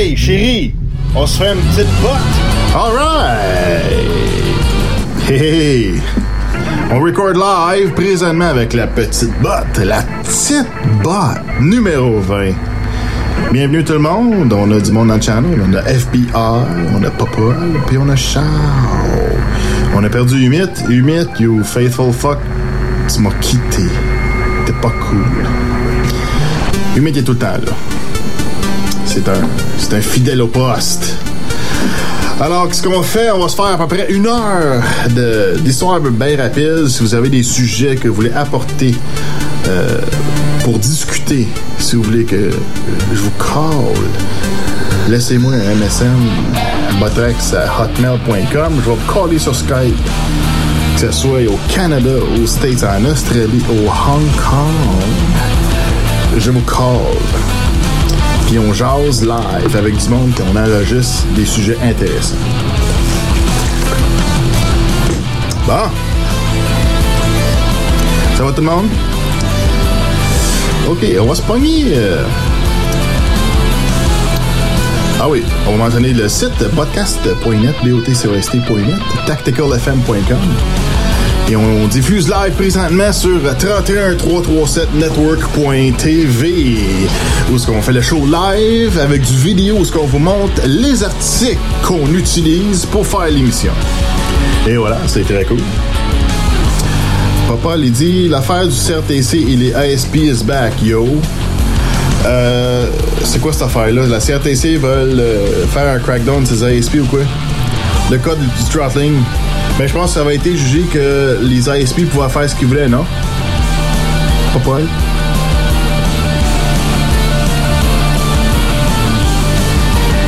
Hey, chérie, on se fait une petite botte. Alright! Hey! On record live présentement avec la petite botte, la petite botte numéro 20. Bienvenue tout le monde, on a du monde dans le channel, on a FBI, on a Papa, puis on a Charles. On a perdu Humit, Humit, you faithful fuck, tu m'as quitté. T'es pas cool. Humit est tout le temps là. C'est un, c'est un fidèle au poste. Alors, ce qu'on va faire, on va se faire à peu près une heure d'histoire bien rapide. Si vous avez des sujets que vous voulez apporter euh, pour discuter, si vous voulez que je vous call, laissez-moi un MSN, botrex à hotmail.com. Je vais vous caller sur Skype. Que ce soit au Canada, aux States, en Australie, au Hong Kong. Je vous call puis on jase live avec du monde, puis on enregistre des sujets intéressants. Bon. Ça va tout le monde? OK, on va se pogner. euh, Ah oui, on va mentionner le site podcast.net, botcost.net, tacticalfm.com. Et on diffuse live présentement sur 31337network.tv où est-ce qu'on fait le show live avec du vidéo où est-ce qu'on vous montre les articles qu'on utilise pour faire l'émission. Et voilà, c'est très cool. Papa, il dit l'affaire du CRTC et les ASP is back, yo. Euh, c'est quoi cette affaire-là? La CRTC veulent euh, faire un crackdown de ces ASP ou quoi? Le code du throttling. Mais je pense que ça va été jugé que les ASP pouvaient faire ce qu'ils voulaient, non? Pas pour elle?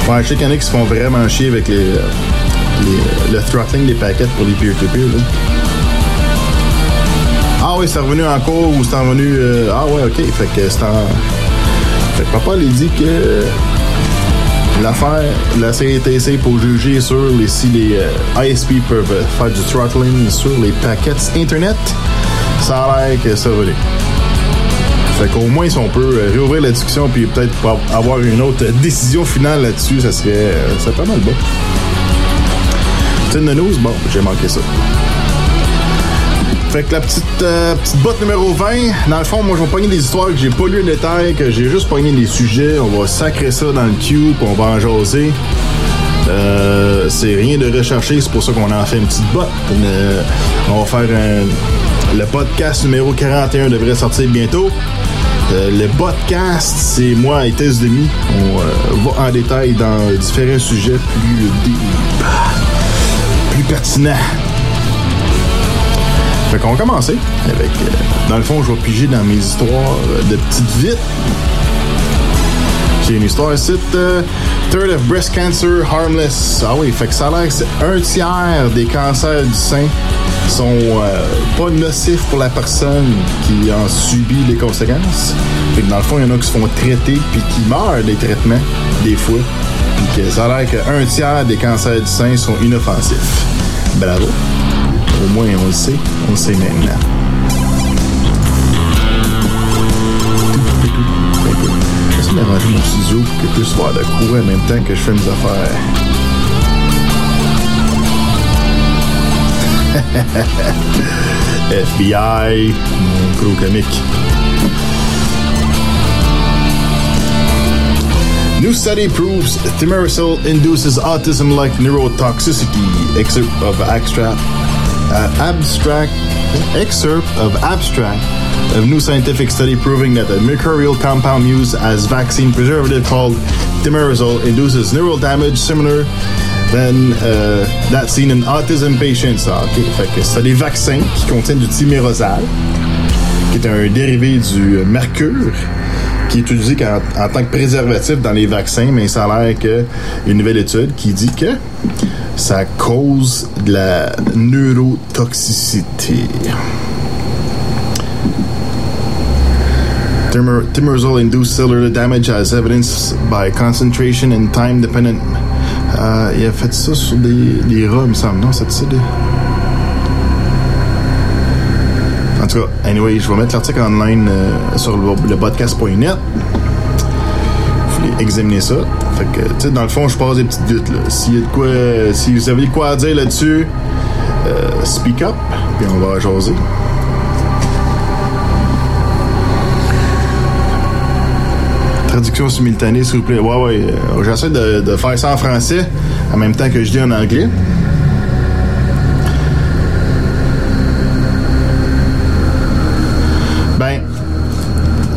Ouais, je sais qu'il y en a qui se font vraiment chier avec euh, les- le throttling des paquets pour les peer-to-peer. Ah oui, c'est revenu en cours ou c'est revenu. euh, ah ouais, ok. Fait que c'est en. Fait que papa lui dit que l'affaire, la CRTC pour juger sur si les euh, ISP peuvent faire du throttling sur les paquets Internet, ça a l'air que ça va aller. Fait qu'au moins, si on peut euh, réouvrir la discussion puis peut-être avoir une autre décision finale là-dessus, ça serait, euh, pas mal bon. Une news? Bon, j'ai manqué ça. Fait que la petite, euh, petite botte numéro 20, dans le fond, moi je vais pogner des histoires que j'ai pas lu en détail, que j'ai juste pogné des sujets. On va sacrer ça dans le puis on va en jaser. Euh, c'est rien de recherché, c'est pour ça qu'on en fait une petite botte. Euh, on va faire un. Le podcast numéro 41 devrait sortir bientôt. Le podcast, c'est moi et Tess Demi. On va en détail dans différents sujets plus plus pertinents. Fait qu'on va commencer avec. euh, dans le fond, je vais piger dans mes histoires euh, de petites vites. J'ai une histoire ici. euh, Third of breast cancer harmless. Ah oui, fait que ça a l'air que c'est un tiers des cancers du sein sont pas nocifs pour la personne qui en subit les conséquences. Fait que dans le fond, il y en a qui se font traiter puis qui meurent des traitements, des fois. Puis ça a l'air qu'un tiers des cancers du sein sont inoffensifs. Bravo. Au moins, on le sait. On le sait maintenant. J'essaie d'arranger mon pour qu'il puisse faire de en même temps que je fais mes affaires. FBI, mon gros comique. New study proves thimerosal induces autism-like neurotoxicity. Excerpt of abstract, uh, abstract, excerpt of abstract of new scientific study proving that a mercurial compound used as vaccine preservative called thimerosal induces neural damage similar than uh, that seen in autism patients. Ah, ok, fait que c'est des vaccins qui contiennent du thimerosal, qui est un dérivé du mercure qui est utilisé en, en tant que préservatif dans les vaccins, mais ça a l'air que une nouvelle étude qui dit que ça cause de la neurotoxicité. Thimer- Thimerosal induced cellular damage as evidenced by concentration and time dependent. Euh, il a fait ça sur des, des rats, il me semble. Non, c'est ça des. En anyway, je vais mettre l'article online euh, sur le, podcast.net. voulez examiner ça. Fait que, tu sais, dans le fond, je passe des petites doutes. S'il y a quoi, si vous avez quoi à dire là-dessus, euh, speak up, puis on va jaser. Traduction simultanée, s'il vous plaît. Ouais, ouais. euh, J'essaie de faire ça en français en même temps que je dis en anglais.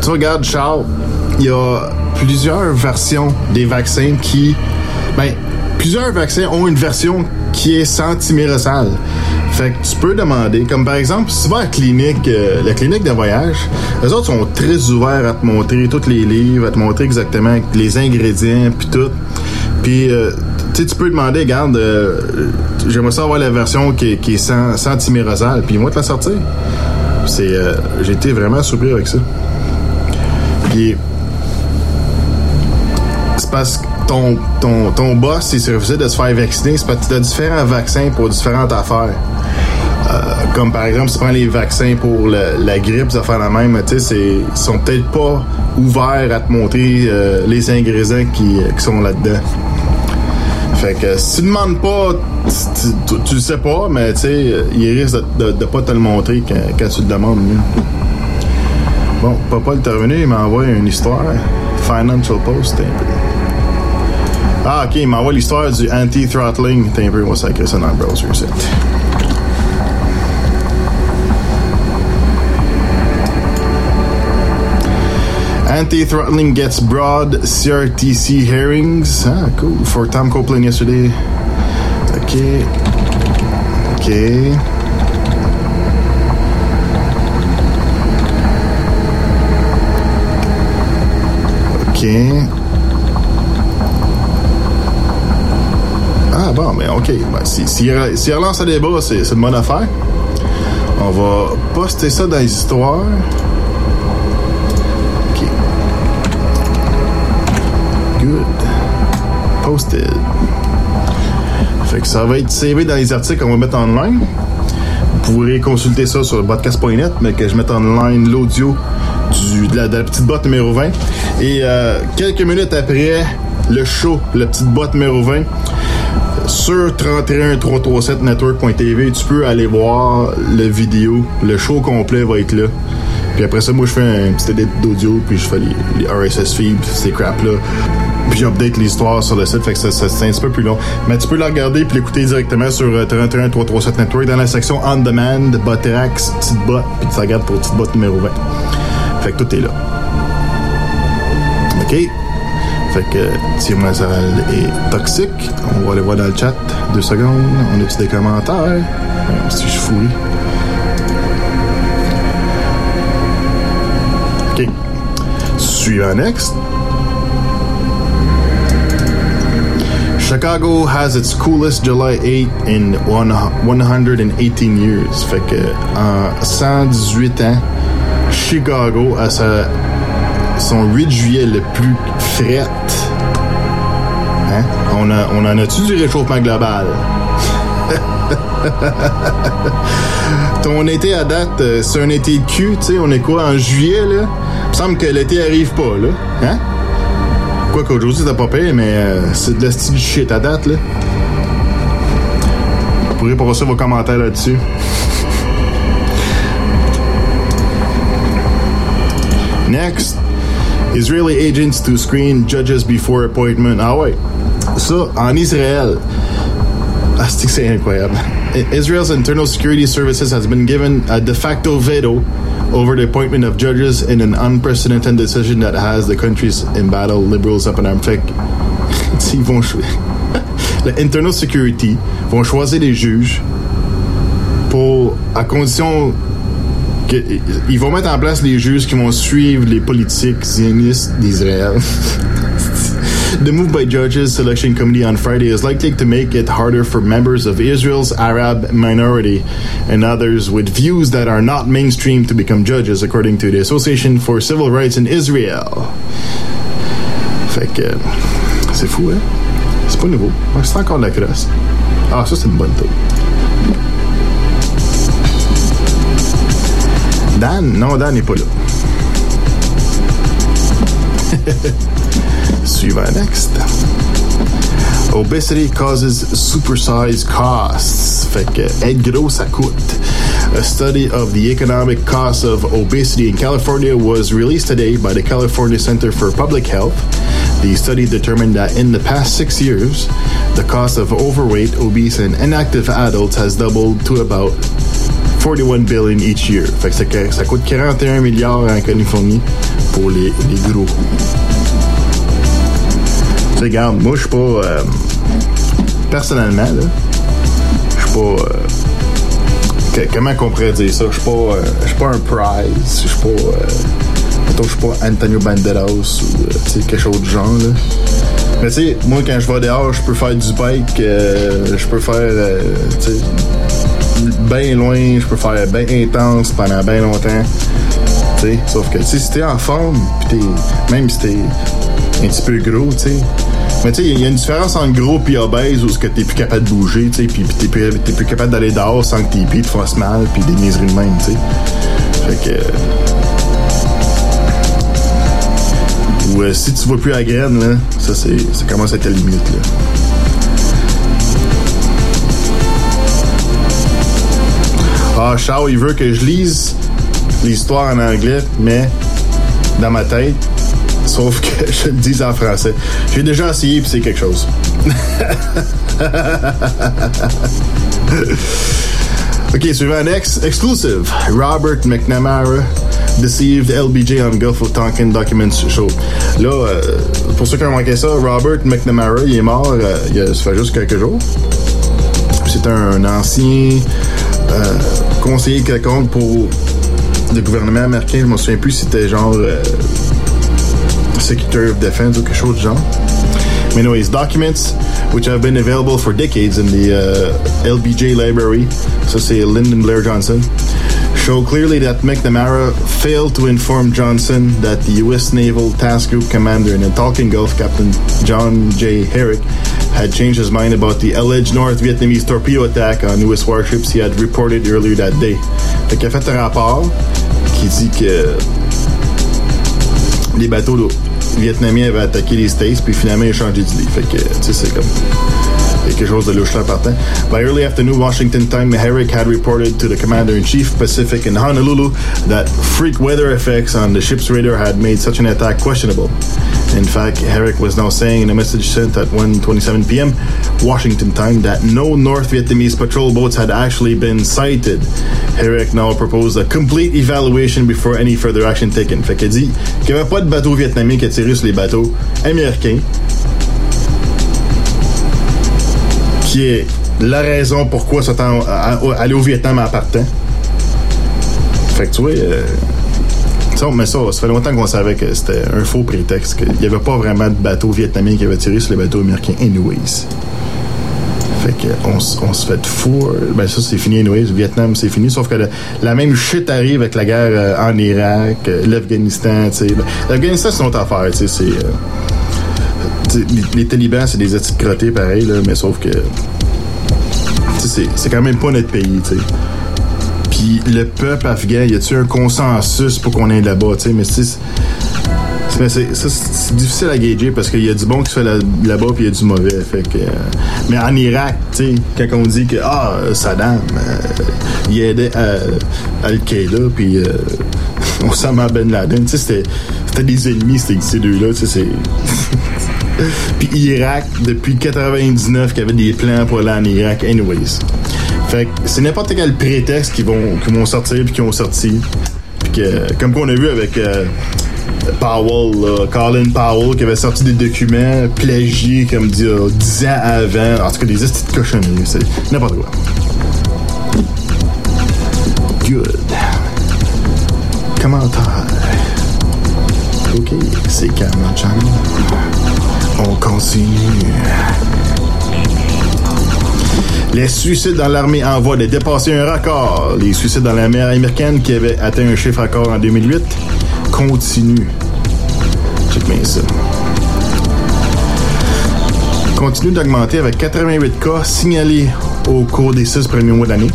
Tu Charles, il y a plusieurs versions des vaccins qui. Ben, plusieurs vaccins ont une version qui est sans. Fait que tu peux demander, comme par exemple, si tu vas à la clinique, euh, la clinique de voyage, les autres sont très ouverts à te montrer tous les livres, à te montrer exactement les ingrédients, puis tout. Puis, euh, tu peux demander, regarde, euh, j'aimerais ça avoir la version qui, est- sans, puis ils vont te la sortir. C'est, euh, j'ai été vraiment surpris avec ça. C'est parce que ton, ton, ton boss, il s'est refusé de se faire vacciner, c'est parce que tu as différents vaccins pour différentes affaires. Euh, comme par exemple, si tu prends les vaccins pour la grippe, ça fait la même, tu sais, ils sont peut-être pas ouverts à te montrer euh, les ingrédients qui, qui sont là-dedans. Fait que si tu demandes pas, tu, tu, le sais pas, mais tu sais, il risque de, de, de pas te le montrer quand, tu le demandes. Bon, Papa est revenu, il m'envoie une histoire. Financial Post. Ah, ok, il m'envoie l'histoire du anti-throttling. T'es un peu, moi, ça écrit ça dans le browser, c'est. Anti-throttling gets broad CRTC hearings. Ah, cool. For Tom Copeland yesterday. Okay. Okay. Ah bon, mais OK. Ben, si, si, relance le débat, c'est une bonne affaire. On va poster ça dans les histoires. OK. Good. Posted. Fait que ça va être CV dans les articles qu'on va mettre en ligne. Vous pourrez consulter ça sur podcast.net, mais que je mette en ligne l'audio de, la, petite boîte numéro 20. Et euh, quelques minutes après le show, la petite boîte numéro 20, sur 31337network.tv, tu peux aller voir le vidéo. Le show complet va être là. Puis après ça, moi, je fais un petit edit d'audio, puis je fais les, les RSS feeds, ces crap-là. Puis j'update l'histoire sur le site, fait que ça, ça- c'est un petit peu plus long. Mais tu peux la regarder puis l'écouter directement sur euh, 31337 Network dans la section On Demand, Boterax, petite botte, puis tu regardes pour petite botte numéro 20. Fait que tout est là. OK? Fait que Mazaral est toxique. On va aller voir dans le chat. Deux secondes. On a-tu des commentaires? Euh, Si je fouille. OK. Suivant next. Chicago has its coolest July 8 in one, 118 years. Fait que en 118 ans, Chicago a sa, son 8 juillet le plus fret. Hein? On, a, on en a-tu du réchauffement global? Ton été à date, euh, c'est un été de cul, tu sais, on est quoi, en juillet, là? Il me semble que l'été arrive pas, là. Hein? Quoi qu'aujourd'hui, c'est pas pire, mais euh, c'est de la style shit à date, là. Vous pourrez passer vos commentaires là-dessus. Next. Israeli agents to screen judges before appointment. Ah ouais. Ça, en Israël. Ah, c'est incroyable. Israel's internal security services has been given a de facto veto over the appointment of judges in an unprecedented decision that has the country's embattled liberals up in arms. Fait ils vont le internal security vont choisir des juges pour à condition que ils vont mettre en place les juges qui vont suivre les politiques zionistes d'Israël. The move by Judges Selection Committee on Friday is likely to make it harder for members of Israel's Arab minority and others with views that are not mainstream to become judges, according to the Association for Civil Rights in Israel. Fait que c'est fou, hein? C'est pas nouveau. C'est encore la crosse. Ah, ça, c'est une bonne tour. Dan? Non, Dan n'est pas là. Suivant next. Obesity causes supersized costs. Fait que être gros, ça coûte. A study of the economic cost of obesity in California was released today by the California Center for Public Health. The study determined that in the past six years, the cost of overweight, obese, and inactive adults has doubled to about 41 billion each year. Fait que ça, coûte 41 milliards en Californie pour les, les gros. Tu sais, regarde, moi, je suis pas. Euh, personnellement, là, je suis pas. Euh, comment qu'on pourrait dire ça? Je suis pas, euh, pas un prize. Je suis pas. Euh, je suis pas Antonio Banderas ou quelque chose du genre. Là. Mais tu sais, moi, quand je vais dehors, je peux faire du bike. Je peux faire. Bien loin, je peux faire bien intense pendant bien longtemps. Sauf que si t'es en forme, pis t'es, même si t'es un petit peu gros, tu. Mais il y a une différence entre gros et obèse où ce que t'es plus capable de bouger, tu sais, puis t'es plus, capable d'aller dehors sans que tes pieds te fassent mal, puis des niaiseries de même, tu. Fait que. Ou euh, si tu vois plus à graine, là, ça, c'est, ça commence à être la limite, là. Ah, Charles, il veut que je lise l'histoire en anglais, mais dans ma tête, sauf que je le dise en français. J'ai déjà essayé, puis c'est quelque chose. ok, suivant next. Exclusive. Robert McNamara deceived LBJ on Gulf of Tonkin Documents Show. Là, euh, pour ceux qui ont manqué ça, Robert McNamara, il est mort euh, il y a, fait juste quelques jours. C'est un ancien euh, conseiller quelconque pour le gouvernement américain. Je me souviens plus si c'était genre euh, Secretary of Defense ou quelque chose du genre. Mais documents which have been available for decades in the uh, LBJ library, ça c'est Lyndon Blair Johnson, show clearly that McNamara failed to inform Johnson that the U.S. Naval Task Group commander in the Tonkin Gulf, Captain John J. Herrick, had changed his mind about the alleged North Vietnamese torpedo attack on U.S. warships he had reported earlier that day. Fait qu'il a fait un rapport qui dit que les bateaux vietnamiens avaient attaqué les States, puis finalement, ils ont changé d'idée. Fait que, tu sais, c'est comme. Quelque chose de louche. By early afternoon Washington time, Herrick had reported to the Commander-in-Chief Pacific in Honolulu that freak weather effects on the ship's radar had made such an attack questionable. In fact, Herrick was now saying in a message sent at 1:27 p.m. Washington time that no North Vietnamese patrol boats had actually been sighted. Herrick now proposed a complete evaluation before any further action taken. Fait qu'il dit qu'il n'y avait pas de bateau vietnamien qui attirait sur les bateaux américains. Qui est la raison pourquoi ça aller au Vietnam en partant. Fait que tu vois, euh, ça, mais ça, ça fait longtemps qu'on savait que c'était un faux prétexte, qu'il n'y avait pas vraiment de bateaux vietnamiens qui avaient tiré sur les bateaux américains anyways. Fait qu'on on se fait fou. Ben ça, c'est fini anyways. Le Vietnam, c'est fini. Sauf que la même shit arrive avec la guerre euh, en Irak, euh, l'Afghanistan, tu sais. Ben, L'Afghanistan, c'est une autre affaire, tu sais. Euh, les, talibans, c'est des de crottés, pareil, là, mais sauf que... C'est quand même pas notre pays, tu sais le peuple afghan, y a-tu un consensus pour qu'on aille là-bas, tu sais, mais c'est c'est difficile à gager parce qu'il y a du bon qui se fait là-bas puis il y a du mauvais. Euh, mais en Irak, quand on dit que ah, Saddam, euh, il aidait Al-Qaïda puis euh, Osama Ben Laden, c'était des ennemis ces deux-là, tu sais, puis Irak, depuis 99, qu'il y avait des plans pour aller en Irak, anyways. Fait que c'est n'importe quel prétexte qui vont, qui vont sortir puis qui ont sorti. Puis que, comme qu'on a vu avec euh, Powell, Colin Powell, qui avait sorti des documents plagiés comme dit, 10 ans avant. En tout cas, des petites cochonneries. C'est n'importe quoi. Good. Commentaire. Ok, c'est calme, On continue. Les suicides dans l'armée en voie de dépasser un record. Les suicides dans la mer américaine qui avaient atteint un chiffre record en 2008 continuent. Check ça. Continue d'augmenter avec 88 cas signalés au cours des six premiers mois d'année,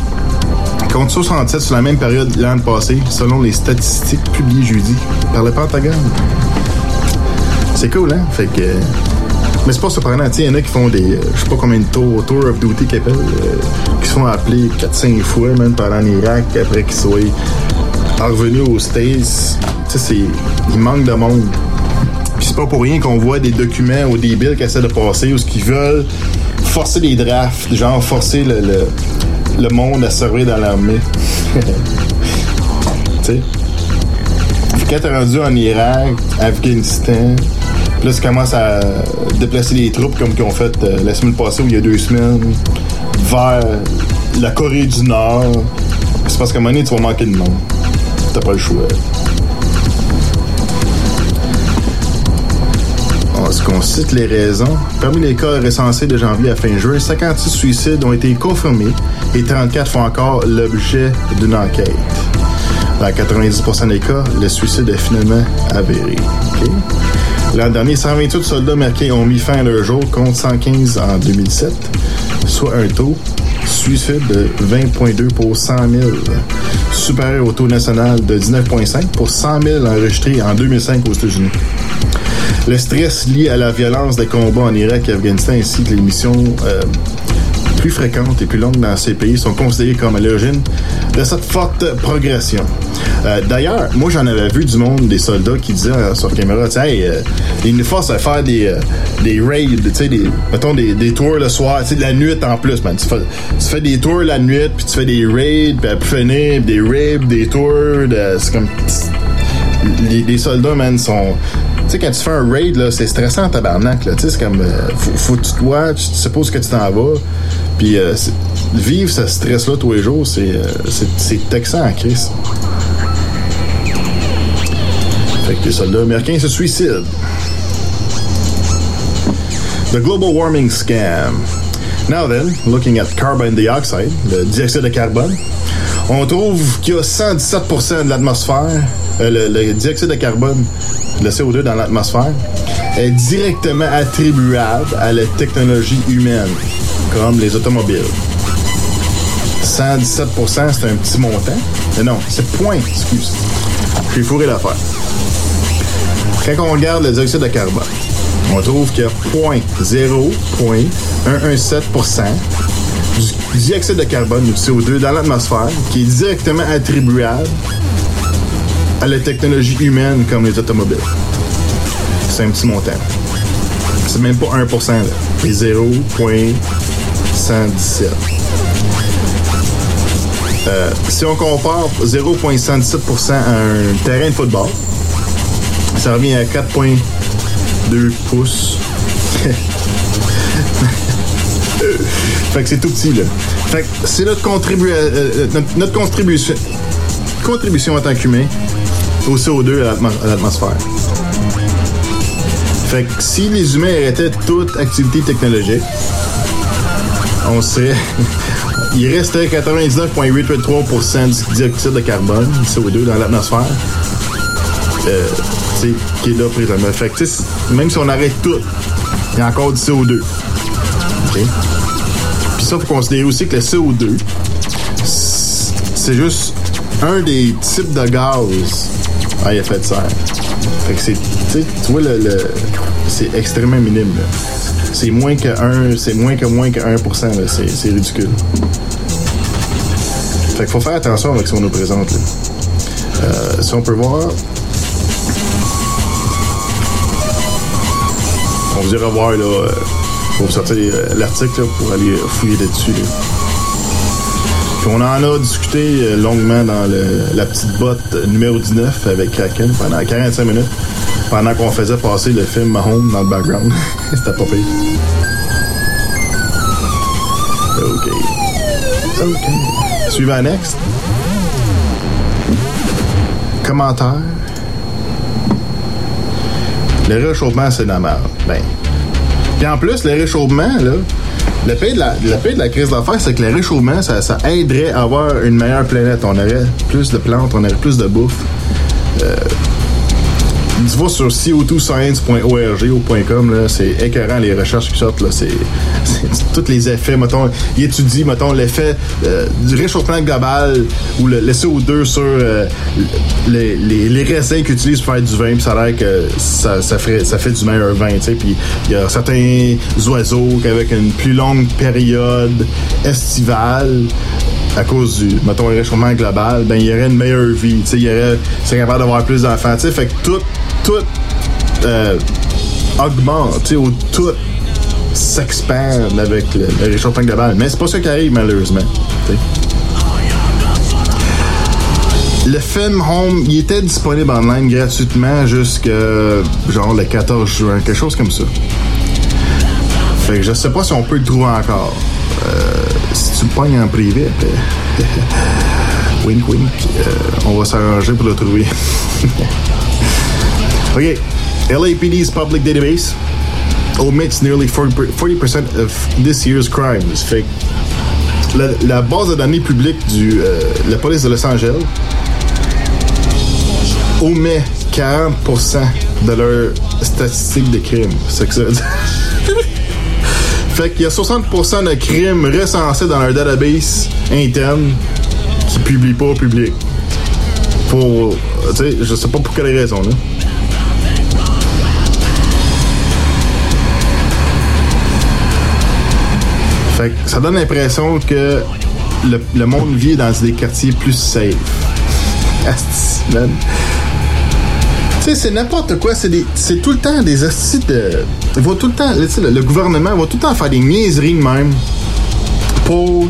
contre 67 sur la même période l'an passé, selon les statistiques publiées jeudi par le Pentagone. C'est cool, hein? Fait que. Mais c'est pas surprenant, il y en a qui font des. euh, je sais pas combien de tours, Tour of Duty qu'ils appellent, euh, qui se font appeler 4-5 fois, même pendant l'Irak, après qu'ils soient revenus aux States. Tu sais. Il manque de monde. Puis c'est pas pour rien qu'on voit des documents aux débiles qui essaient de passer ou ce qu'ils veulent forcer des drafts, genre forcer le, le, monde à servir dans l'armée. tu sais? Quand t'es rendu en Irak, Afghanistan, là, tu commences à déplacer les troupes comme qu'ils ont fait euh, la semaine passée ou il y a deux semaines vers la Corée du Nord. C'est parce qu'à un moment donné, tu vas manquer de monde. T'as pas le choix. Est-ce qu'on cite les raisons? Parmi les cas recensés de janvier à fin juin, 56 suicides ont été confirmés et 34 font encore l'objet d'une enquête. Dans 90% des cas, le suicide est finalement avéré. L'an dernier, 128 soldats américains ont mis fin à leur jour contre 115 en 2007, soit un taux suicide de 20,2 pour 100 000, supérieur au taux national de 19,5 pour 100 000 enregistrés en 2005 aux États-Unis. Le stress lié à la violence des combats en Irak et Afghanistan ainsi que les missions euh, plus fréquentes et plus longues dans ces pays sont considérées comme à l'origine de cette forte progression. Euh, D'ailleurs, moi j'en avais vu du monde, des soldats qui disaient euh, sur caméra, tu sais, euh, ils nous forcent à faire des, euh, des raids, tu sais, mettons des, des tours le soir, tu sais, la nuit en plus, man. Tu fais, tu fais des tours la nuit, puis tu fais des raids, puis après finir, des raids, des tours, de- c'est comme les, les soldats, man, sont. Tu sais, quand tu fais un raid, là, c'est stressant en tabarnak, là. Tu sais, c'est comme. euh, faut, faut que tu te watches, tu supposes que tu t'en vas. Puis, euh, vivre ce stress-là tous les jours, c'est, euh, c'est, c'est texan en crise. Fait que les soldats américains se suicident. The global warming scam. Now then, looking at carbon dioxide, le dioxyde de carbone, on trouve qu'il y a 117% de l'atmosphère, le dioxyde de carbone, le CO2 dans l'atmosphère, est directement attribuable à la technologie humaine, comme les automobiles. 117%, c'est un petit montant. Non, c'est point, excuse. J'ai fourré l'affaire. Quand on regarde le dioxyde de carbone, on trouve qu'il y a 0.117% du dioxyde de carbone, du CO2, dans l'atmosphère, qui est directement attribuable à la technologie humaine comme les automobiles. C'est un petit montant. C'est même pas 1%, là. C'est 0.117. Euh, si on compare 0.117% à un terrain de football, ça revient à 4.2 pouces. fait que c'est tout petit, là. Fait que c'est notre, contribu- euh, euh, notre, contribution, contribution en tant qu'humain au CO2 à l'atmo- à l'atmosphère. Fait que si les humains arrêtaient toute activité technologique, on serait. Il resterait 99,883% du dioxyde de carbone, du CO2, dans l'atmosphère. Euh, qui est là présentement. Fait que, même si on arrête tout, il y a encore du CO2. OK? Puis ça, faut considérer aussi que le CO2, c- c'est juste un des types de gaz à effet de serre. Fait que c'est, tu vois, le, le- c'est extrêmement minime. C'est moins que 1, c'est moins que moins que 1%, là. C'est, ridicule. Fait qu'il faut faire attention avec ce qu'on nous présente. Euh, si on peut voir, on vous dira voir là, euh, pour sortir euh, l'article pour aller fouiller là-dessus. là. On en a discuté euh, longuement dans le- la petite botte numéro 19 avec Kraken pendant 45 minutes, pendant qu'on faisait passer le film Mahomes dans le background. C'était pas pire. OK. OK. Suivant next. Commentaire. Le réchauffement, c'est de la. Ben. Puis en plus, le réchauffement, là, le pays de la, le pays de la crise d'affaires, c'est que le réchauffement, ça, ça aiderait à avoir une meilleure planète. On aurait plus de plantes, on aurait plus de bouffe. Euh, tu vas sur co2science.org ou .com, là, c'est écœurant les recherches qui sortent, c'est, tous les effets, mettons, il étudie, mettons, l'effet euh, du réchauffement global ou le, le CO2 sur euh, les, les, raisins qu'ils utilisent pour faire du vin, puis ça a l'air que ça, ferait, ça fait du meilleur vin, puis il y a certains oiseaux qu'avec une plus longue période estivale, à cause du, mettons, réchauffement global, ben, il y aurait une meilleure vie, tu il y aurait, c'est capable d'avoir plus d'enfants, tu fait que tout, tout euh, augmente, ou tout s'expande avec le, le réchauffement global. Mais c'est pas ça qui arrive, malheureusement. Le film Home, il était disponible en ligne gratuitement jusqu'à genre le 14 juin, quelque chose comme ça. Fait que je sais pas si on peut le trouver encore. Euh, si tu le pognes en privé, wink wink, euh, on va s'arranger pour le trouver. OK. LAPD's public database omits nearly 40%, 40% of this year's crimes. Fait la, la base de données publique du euh, la police de Los Angeles omet 40% de leurs statistiques de crimes. C'est que ça fait qu'il y a 60% de crimes recensés dans leur database interne qui publient pas au public. Pour, tu sais, je sais pas pour quelle raison, là. Fait que ça donne l'impression que le, monde vit dans des quartiers plus safe. Tu sais, c'est n'importe quoi. C'est tout le temps des hosties de. Tout le temps. Le, gouvernement va tout le temps faire des niaiseries même pour.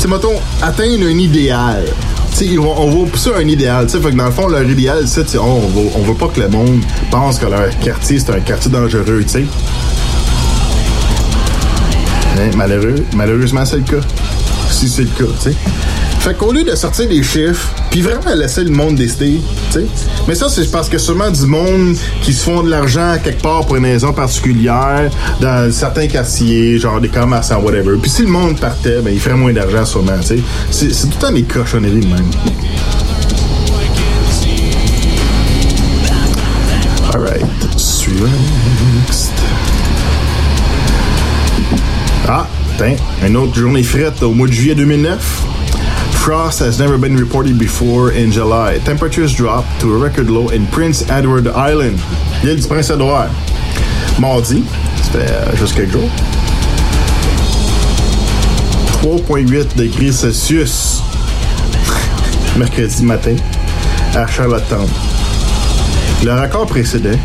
Tu mettons, atteindre un idéal. Tu sais, ils vont- on va pousser un idéal. Fait que dans le fond, leur idéal, c'est, on, va, on veut pas que le monde pense que leur quartier, c'est un quartier dangereux, tu sais. Hein, malheureux, malheureusement, c'est le cas. Si c'est le cas, tu sais. Fait qu'au lieu de sortir des chiffres, puis vraiment laisser le monde décider, tu sais. Mais ça, c'est parce que sûrement du monde qui se font de l'argent quelque part pour une raison particulière, dans certains quartiers, genre des commerçants, whatever. Puis si le monde partait, ben, il ferait moins d'argent sûrement, tu sais. C'est c'est tout le temps des cochonneries même. Alright, suivant. Ah, tiens, une autre journée frette au mois de juillet 2009. Frost has never been reported before in July. Temperatures dropped to a record low in Prince Edward Island, l'île du Prince-Édouard. Mardi, ça fait euh, juste quelques jours. 3,8 degrés Celsius. Mercredi matin, à Charlottetown. Le record précédent,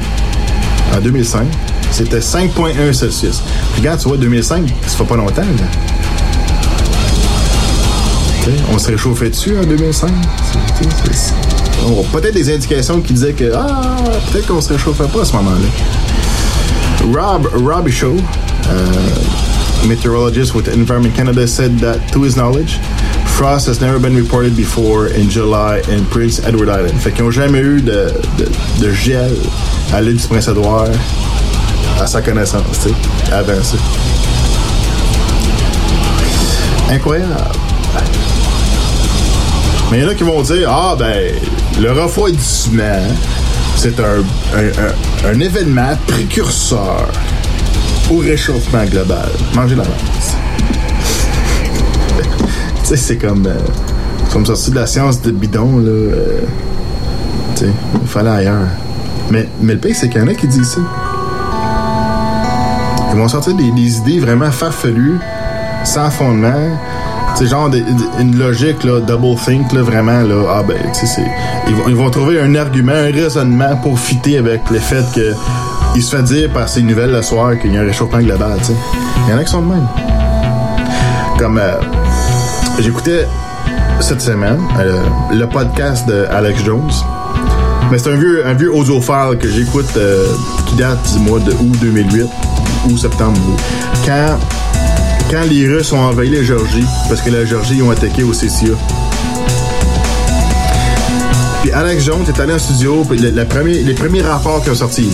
en 2005, c'était 5,1 Celsius. Regarde, tu vois, 2005, ça fait pas longtemps. Là. On se réchauffait dessus en 2005. On a Peut-être des indications qui disaient que ah, peut-être qu'on se réchauffait pas à ce moment-là. Rob Robbie Shaw, uh, meteorologist with Environment Canada, said that to his knowledge, frost has never been reported before in July in Prince Edward Island. Fait qu'ils n'ont jamais eu de, de, de gel à l'île du Prince-Édouard à sa connaissance, tu sais. Incroyable. Mais il y en a qui vont dire Ah, ben, le refroidissement, c'est un, un, événement précurseur au réchauffement global. Mangez la masse. tu sais, c'est comme. Euh, comme sorti de la science de bidon, là. euh, tu sais, il fallait ailleurs. Mais, mais le pire, c'est qu'il y en a qui disent ça. Vont sortir des, idées vraiment farfelues, sans fondement. C'est genre une logique, double think, vraiment, là. Ah ben. Ils vont, trouver un argument, un raisonnement pour fitter avec le fait que. Il se fait dire par ces nouvelles le soir qu'il y a un réchauffement global, tu. Il y en a qui sont de même. Comme. euh, J'écoutais cette semaine euh, le podcast de Alex Jones. Mais c'est un vieux, un vieux audiophile que j'écoute euh, qui date du mois de août 2008 ou septembre. Quand, quand les Russes ont envahi la Géorgie, parce que la Géorgie, ont attaqué au CCA. Puis Alex Jones est allé en studio, puis les premiers rapports qui ont sorti,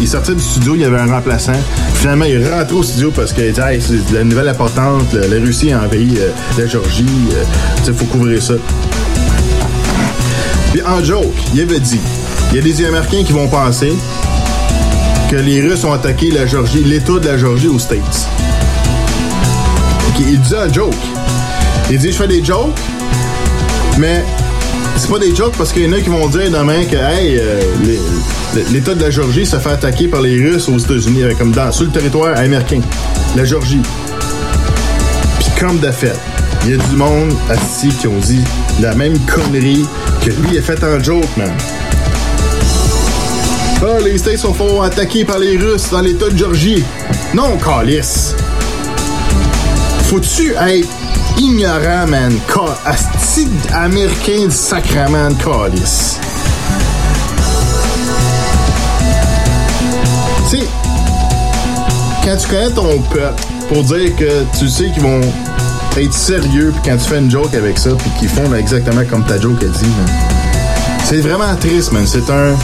il, sortait du studio, il y avait un remplaçant. Finalement, il est rentré au studio parce dit hey, c'est la nouvelle importante, la, la Russie a envahi euh, la Géorgie, euh, il faut couvrir ça. Puis en joke, il avait dit Il y a des Américains qui vont penser que les Russes ont attaqué la Georgie, l'État de la Georgie aux States. il dit un joke. Il dit, je fais des jokes, mais c'est pas des jokes parce qu'il y en a qui vont dire demain que hey, euh, l'État de la Georgie se fait attaquer par les Russes aux États-Unis, comme dans, sur le territoire américain. La Georgie. Puis comme de il y a du monde assis qui ont dit la même connerie que lui a fait en joke, man. Ah, les States sont fort attaqués par les Russes dans l'État de Georgie. Non, calice. Faut-tu être ignorant, man? Asti américain du sacrament calice. Tu sais, quand tu connais ton peuple, pour dire que tu sais qu'ils vont être sérieux, puis quand tu fais une joke avec ça, puis qu'ils font exactement comme ta joke a dit. C'est vraiment triste, man. C'est un.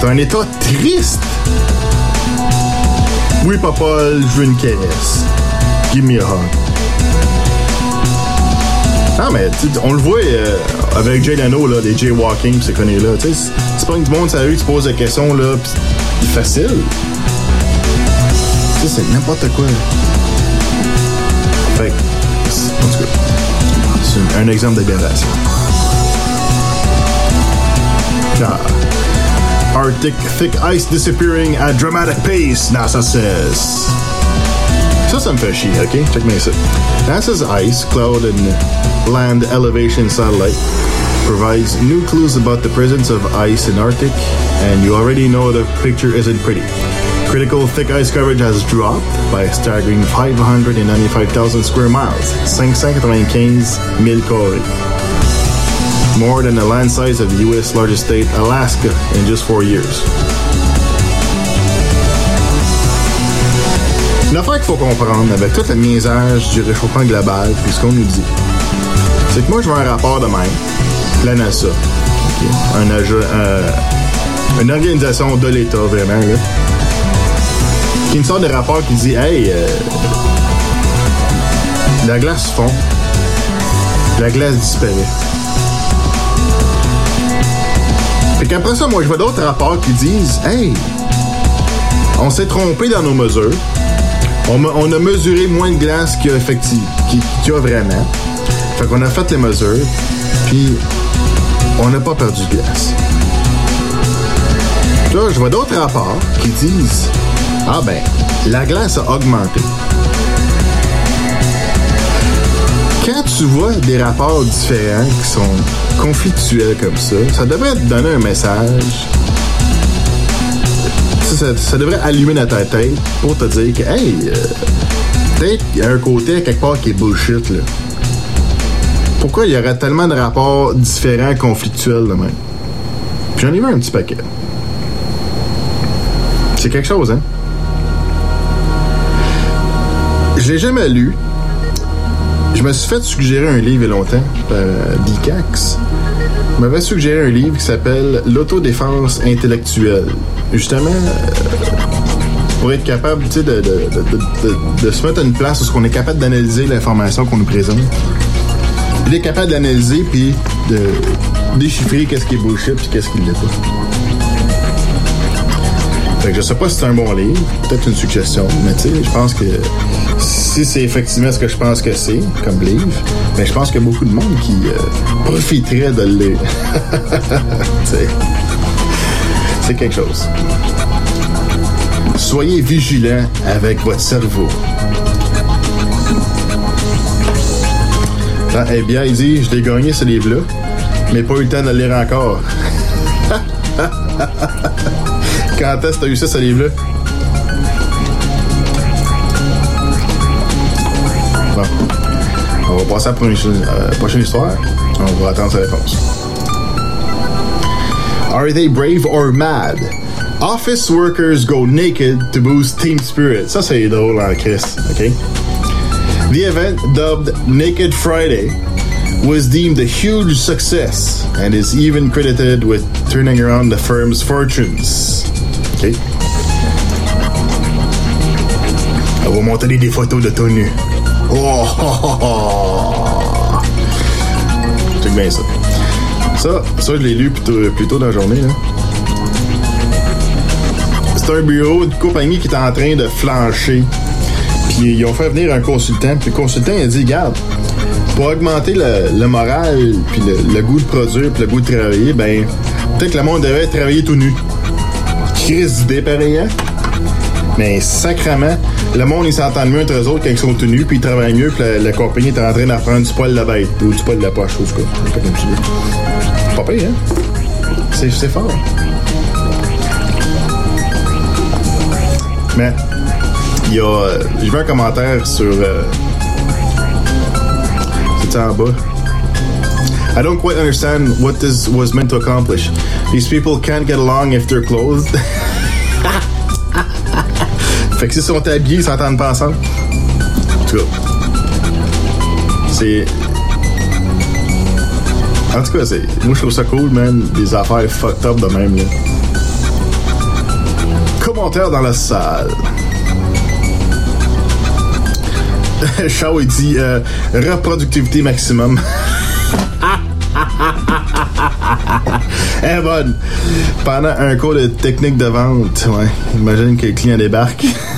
C'est un état triste. Oui, papa, je veux une caresse. Give me a hug. Ah, mais on le voit euh, avec Jay Leno, là, des jaywalking, ces conneries-là. C'est pas une monde sérieux qui se pose des questions, là, pis facile. c'est n'importe quoi. Fait en tout cas, c'est un, exemple d'aberration. Ah. Arctic thick ice disappearing at dramatic pace, NASA says. Ça, ça me fait chier, ok? Check me ça. NASA's Ice, Cloud and Land Elevation Satellite provides new clues about the presence of ice in Arctic, and you already know the picture isn't pretty. Critical thick ice coverage has dropped by a staggering 595,000 square miles, 595 000 More than the land size of the U.S. largest state, Alaska, in just four years. Une affaire qu'il faut comprendre avec tout le niaisage du réchauffement global, puis ce qu'on nous dit, c'est que moi, je veux un rapport de même, la NASA, un, euh, une organisation de l'État, vraiment, là, qui une sorte de rapport qui dit Hey, euh, la glace fond, la glace disparaît. Fait qu'après ça, moi, je vois d'autres rapports qui disent Hey, on s'est trompé dans nos mesures. On, a mesuré moins de glace qu'il y a, vraiment. Fait qu'on a fait les mesures, puis on n'a pas perdu de glace. Là, je vois d'autres rapports qui disent Ah ben, la glace a augmenté. Quand tu vois des rapports différents qui sont conflictuels comme ça, ça devrait te donner un message ça, devrait allumer dans ta tête pour te dire que, hey, euh, peut-être qu'il y a un côté quelque part qui est bullshit, là. Pourquoi il y aurait tellement de rapports différents, conflictuels de même? Puis j'en ai vu un petit paquet. C'est quelque chose, hein? Je l'ai jamais lu. Je me suis fait suggérer un livre il y a longtemps par euh, Dicax m'avait suggéré un livre qui s'appelle L'autodéfense intellectuelle. Justement, euh, pour être capable de, de, se mettre à une place où on est capable d'analyser l'information qu'on nous présente. Il est capable d'analyser puis de déchiffrer qu'est-ce qui est bullshit puis qu'est-ce qui l'est pas. Fait que je sais pas si c'est un bon livre, peut-être une suggestion, mais tu sais, je pense que si c'est effectivement ce que je pense que c'est comme livre, mais je pense qu'il y a beaucoup de monde qui euh, profiterait de le lire. c'est quelque chose. Soyez vigilants avec votre cerveau. Ah, eh bien, il dit, je l'ai gagné ce livre-là, mais pas eu le temps de le lire encore. Quand est-ce que tu as eu ça, ce livre-là? Passer à euh, prochaine histoire. On va attendre sa réponse. Are they brave or mad? Office workers go naked to boost team spirit. Ça, c'est drôle en Chris, OK? The event, dubbed Naked Friday, was deemed a huge success and is even credited with turning around the firm's fortunes. OK? On va montrer des photos de nu. Oh, oh, oh, oh. bien ça. Ça, ça je l'ai lu plus tôt, dans la journée. Là. C'est un bureau de compagnie qui est en train de flancher. Puis ils ont fait venir un consultant. Puis le consultant il a dit Garde, pour augmenter le, moral, puis le, goût de produire, puis le goût de travailler, ben, peut-être que le monde devait travailler tout nu. Crise d'idée pareil, hein? Mais sacrement, le monde, ils s'entendent mieux entre eux autres quand ils sont tout nus, puis ils travaillent mieux, puis la, la compagnie est en train d'apprendre du poil de la bête, ou du poil de la poche, ou ce cas. Pas pas pire, hein? C'est, c'est fort. Mais, il y a. euh, J'ai vu un commentaire sur. euh, C'était en bas. I don't quite understand what this was meant to accomplish. These people can't get along if they're clothed. fait que s'ils sont habillés, ils s'entendent pas ensemble. En tout cas. C'est. En tout cas, c'est. Moi, je trouve ça cool, man. Des affaires fucked up de même, là. Commentaire dans la salle. Shaw, il dit euh, reproductivité maximum. Eh bonne. Pendant un cours de technique de vente, ouais. Imagine que le client débarque.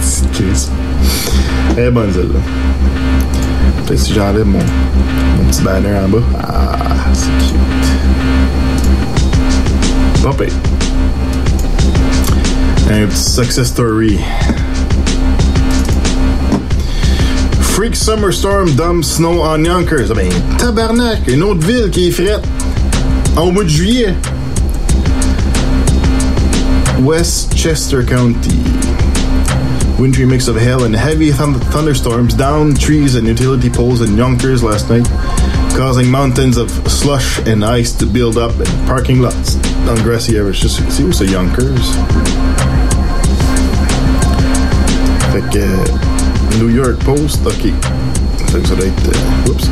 C'est crise. Eh bonne celle-là. Peut-être si j'enlève mon, petit banner en bas. Ah, c'est cute. Pas pire. Un petit success story. Freak Summer Storm dump snow on Yonkers. Ah ben, tabarnak, une autre ville qui est frette. Au mois de juillet. Westchester County. Wintry mix of hail and heavy thund- thunderstorms down trees and utility poles in Yonkers last night, causing mountains of slush and ice to build up in parking lots on grassy areas. Just c'est Yonkers. Fait que euh, New York Post, ok. Ça doit être. euh, oups.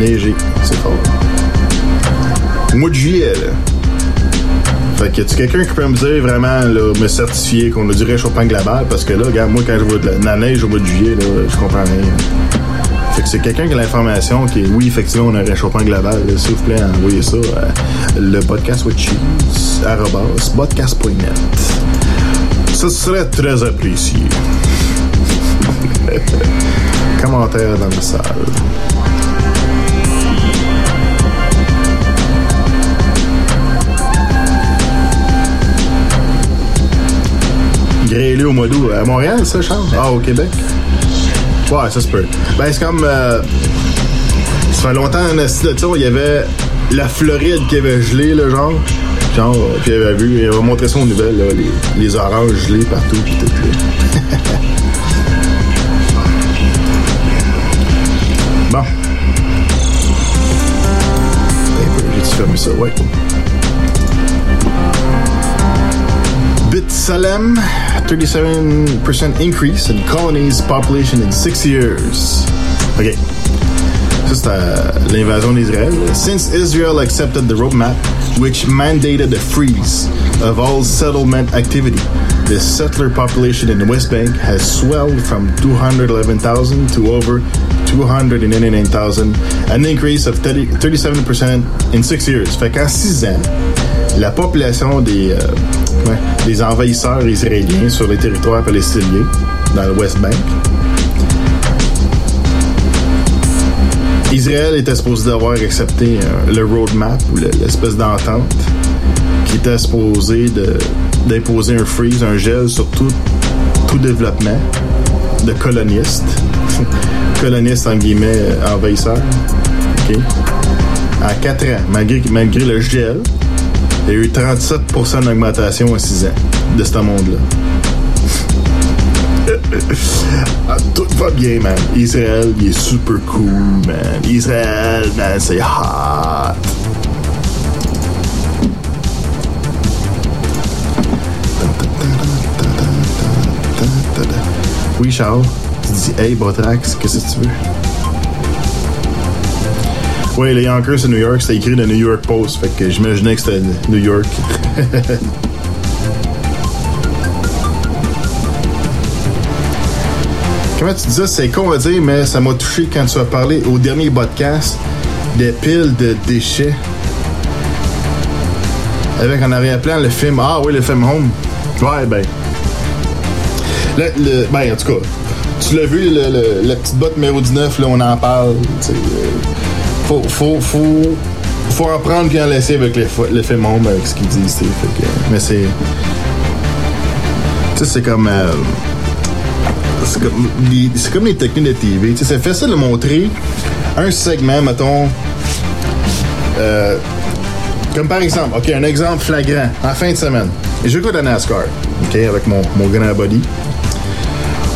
C'est fort. Au mois de juillet, là. Fait que tu quelqu'un qui peut me dire vraiment, me certifier qu'on a du réchauffement global? Parce que là, regarde, moi, quand je vois de la, neige au mois de juillet, là, je comprends rien. Fait que c'est quelqu'un qui a l'information qui est, oui, effectivement, on a un réchauffement global. S'il vous plaît, envoyez ça à le podcast with cheese, podcast.net. Ça serait très apprécié. Commentaire dans la salle. Grêlé au mois d'août. À Montréal, ça, Charles? Ah, au Québec? Ouais, ça se peut. Ben, c'est comme. euh, ça fait longtemps, en esti de ça, il y avait la Floride qui avait gelé, le genre. Genre, puis il avait vu, il avait montré ça aux nouvelles, là, les, les oranges gelés partout, puis tout, là. Bon. J'ai-tu fermé ça? Ouais. Salem, 37% increase in colonies population in six years. OK. Ça, c'est euh, l'invasion d'Israël. Since Israel accepted the roadmap, which mandated a freeze of all settlement activity, the settler population in the West Bank has swelled from 211,000 to over 299,000, an increase of 30, 37% in six years. Fait qu'en six ans, la population des, euh, des envahisseurs israéliens sur les territoires palestiniens dans le West Bank. Israël était supposé d'avoir accepté euh, le roadmap ou le- l'espèce d'entente qui était supposé d'imposer un freeze, un gel sur tout, tout développement de colonistes. colonistes en guillemets euh, envahisseurs. En 4 ans, malgré, malgré le gel, il y a eu 37% d'augmentation en 6 ans de ce monde-là. Ah, tout va bien, man. Israël, il est super cool, man. Israël, man, c'est hot. Oui, Charles. Tu dis, hey, Botrax, qu'est-ce que tu veux? Ouais, les Yonkers, c'est New York. C'était écrit de New York Post. Fait que j'imaginais que c'était New York. Comment tu dis ça? C'est con à dire, mais ça m'a touché quand tu as parlé au dernier podcast des piles de déchets. Avec en arrière-plan le film. Ah oui, le film Home. Ouais, ben. Le, le- ben, en tout cas, tu l'as vu, le, le- la petite botte numéro 19, là, on en parle. euh, Faut, faut, faut, faut en prendre puis en laisser avec le, fo- le film Home, avec ce qu'ils disent. mais c'est. Tu sais, c'est comme. euh, c'est comme, les, c'est comme les techniques de TV. Tu sais, c'est facile de montrer un segment, mettons. euh, comme par exemple, OK, un exemple flagrant, en fin de semaine. J'écoute la NASCAR, OK, avec mon, mon grand body.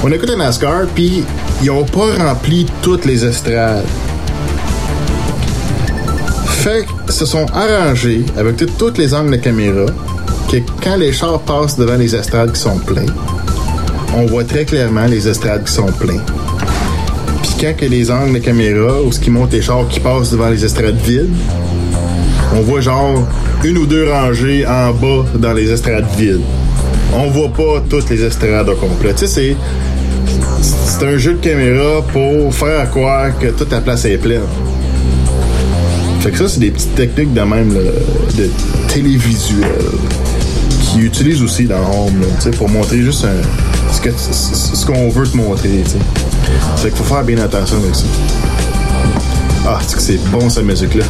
On écoute la NASCAR, puis ils ont pas rempli toutes les estrades. Fait se sont arrangés avec tous les angles de caméra que quand les chars passent devant les estrades qui sont pleins, on voit très clairement les estrades qui sont pleins. Puis quand que les angles de caméra ou ce qui montre les chars qui passent devant les estrades vides, on voit genre une ou deux rangées en bas dans les estrades vides. On voit pas toutes les estrades au complet. Tu sais, c'est un jeu de caméra pour faire croire que toute la place est pleine. Fait que ça, c'est des petites techniques de même là, de télévisuel qui utilisent aussi dans Home là, pour montrer juste ce qu'on veut te montrer. tu sais. Fait qu'il faut faire bien attention avec ça. Ah, c'est que c'est bon cette musique-là.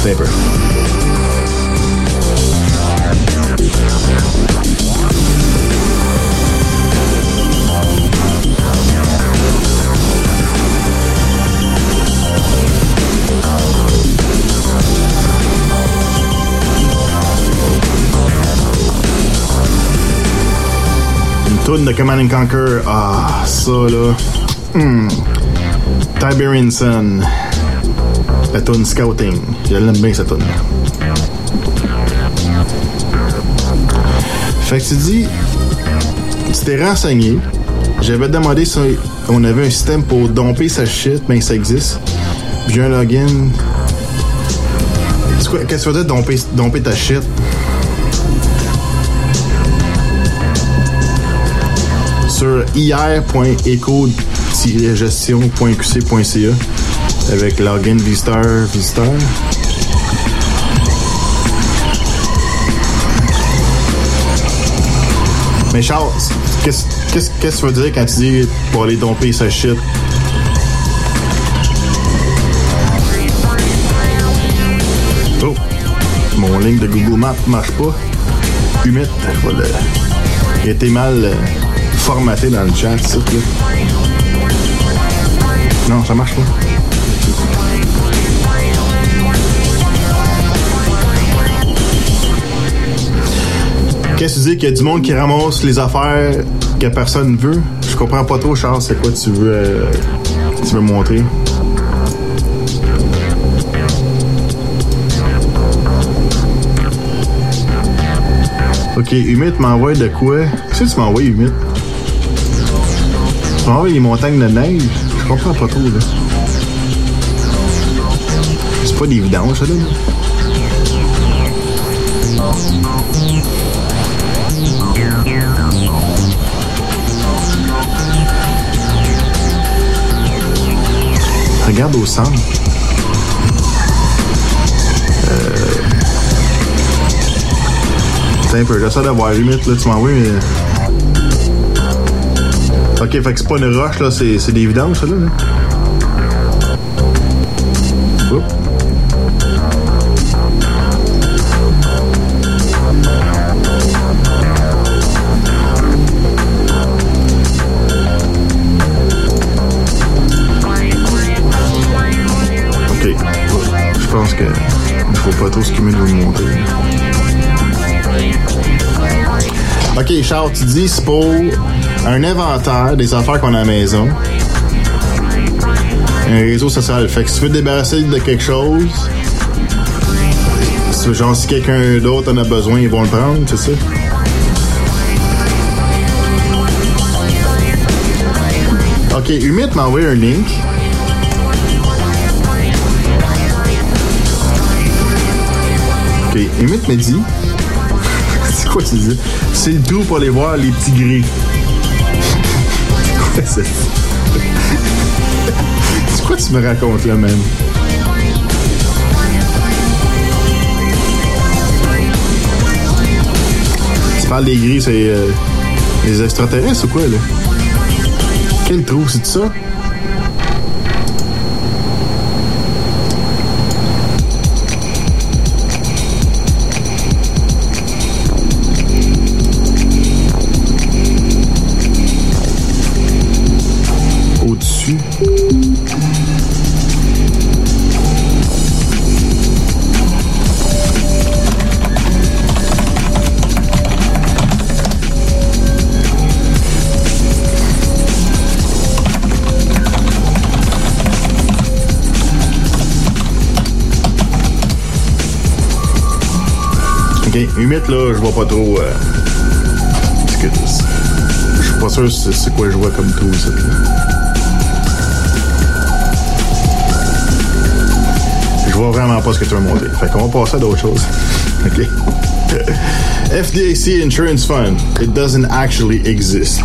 C'est un peu. Une toune de Command and Conquer. Ah, ça là. Hmm. Tiberian Sun. La toune Scouting. Je l'aime bien cette toune. Fait que tu dis, tu t'es renseigné. J'avais demandé si on avait un système pour domper sa shit, mais ça existe. J'ai un login. Qu'est-ce que ça veut dire domper, domper ta shit? Sur ir.eco-gestion.qc.ca avec login visiteur visiteur. Mais Charles, qu'est-ce que tu veux dire quand tu dis pour aller domper sa shit? Oh, mon ligne de Google Maps marche pas. Humide, il été mal euh, formaté dans le chat, ça. là. Non, ça marche pas. Qu'est-ce que tu dis qu'il y a du monde qui ramasse les affaires que personne veut? Je comprends pas trop, Charles, c'est quoi tu veux, euh, tu veux montrer? Ok, Humit m'envoie de quoi? Qu'est-ce que tu m'envoies, Humit? M'envoies les montagnes de neige? Je comprends pas trop, là. C'est pas des ça, là. Regarde au centre. Attends un peu, j'essaie d'avoir limite, là, tu m'envoies, mais... Ok, fait que c'est pas une roche, là, c'est, des vidanges, ça, là. Oups. Ok. Je pense que il faut pas trop qu'il met de vous montrer. Ok, Charles, tu dis c'est pour un inventaire des affaires qu'on a à la maison. Un réseau social. Fait que si tu veux te débarrasser de quelque chose, genre si quelqu'un d'autre en a besoin, ils vont le prendre, tu sais. Ok, Humit m'a envoyé un link. Ok, Humit m'a dit. C'est quoi tu dis? C'est le tout pour aller voir les petits gris c'est quoi tu me racontes là même? Tu parles des gris, c'est euh, les extraterrestres ou quoi là? Quel trou, c'est ça? Humide là, je vois pas trop. Euh, je suis pas sûr c'est quoi je vois comme tout ça. Je vois vraiment pas ce que tu veux montrer. Fait qu'on va passer à d'autres choses. OK. FDIC Insurance Fund. It doesn't actually exist.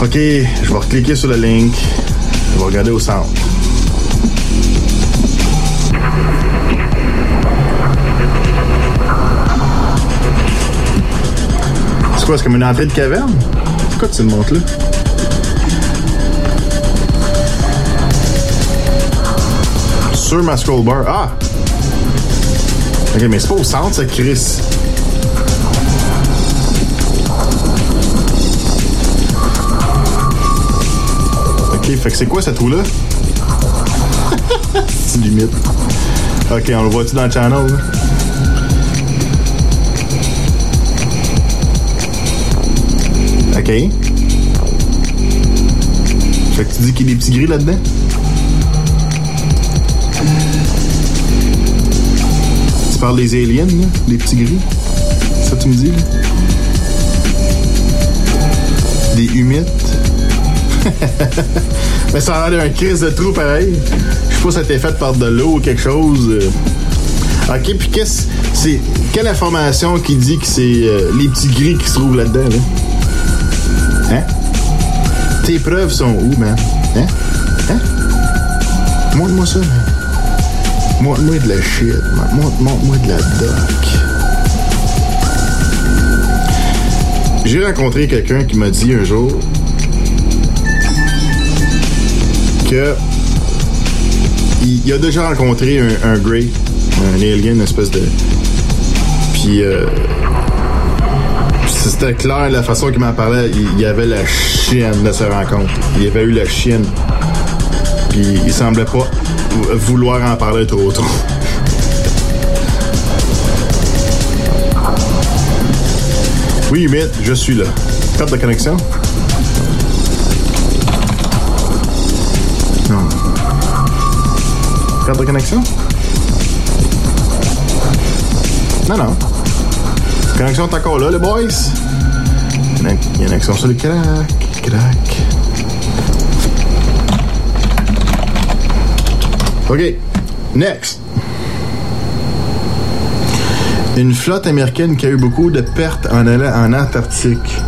OK, je vais recliquer sur le link. Je vais regarder au centre. C'est quoi, c'est comme une entrée de caverne? C'est quoi que tu me montres là? Sur ma scroll bar. Ah! Ok, mais c'est pas au centre, ça, Chris. Ok, fait que c'est quoi ce trou-là? c'est limite. Ok, on le voit-tu dans le channel? là? Ok. Fait que tu dis qu'il y a des petits gris là-dedans? Tu parles des aliens, là? Des petits gris? Ça tu me dis, là? Des humides? Mais ça a l'air d'un crise de trou pareil. Je sais pas si ça a été fait par de l'eau ou quelque chose. Ok, puis qu'est-ce. C'est. Quelle information qui dit que c'est euh, les petits gris qui se trouvent là-dedans, là? Tes preuves sont où, man? Hein? Hein? Montre-moi ça, man. Montre-moi de la shit, man. Montre- Montre-moi de la doc. J'ai rencontré quelqu'un qui m'a dit un jour que il, a déjà rencontré un, un Grey, un alien, une espèce de. Puis euh, c'était clair la façon qu'il m'en parlait. Il, il y avait la de sa rencontre. Il avait eu la chienne. Puis il semblait pas vou- vouloir en parler trop trop. Oui, Humid, je suis là. Carte de connexion? Non. Carte de connexion? Non, non. Connexion est encore là, les boys? Il y a une action sur le crack. OK. Next. Une flotte américaine qui a eu beaucoup de pertes en allant en Antarctique.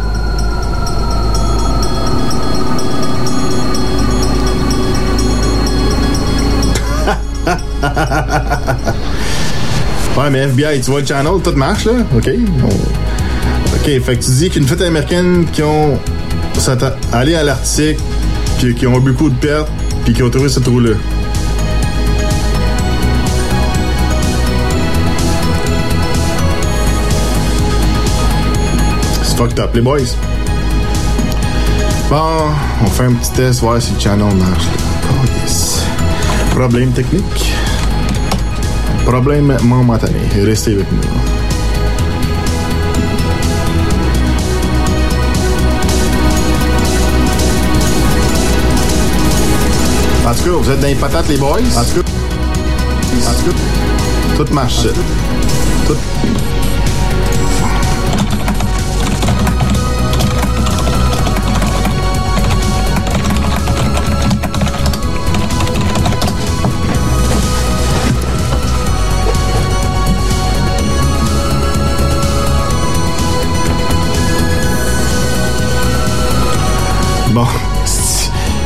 Ouais, mais FBI, tu vois le channel, tout marche, là? OK. OK, fait que tu dis qu'une flotte américaine qui ont allé à l'Arctique, puis qui ont beaucoup de pertes, puis qui ont trouvé ce trou-là. C'est fucked up, les boys. Bon, on fait un petit test, voir si le channel marche. Oh, yes. Problème technique. Problème momentané. Restez avec nous. En tout cas, vous êtes dans les patates, les boys? En tout cas, en tout cas, tout marche. Tout.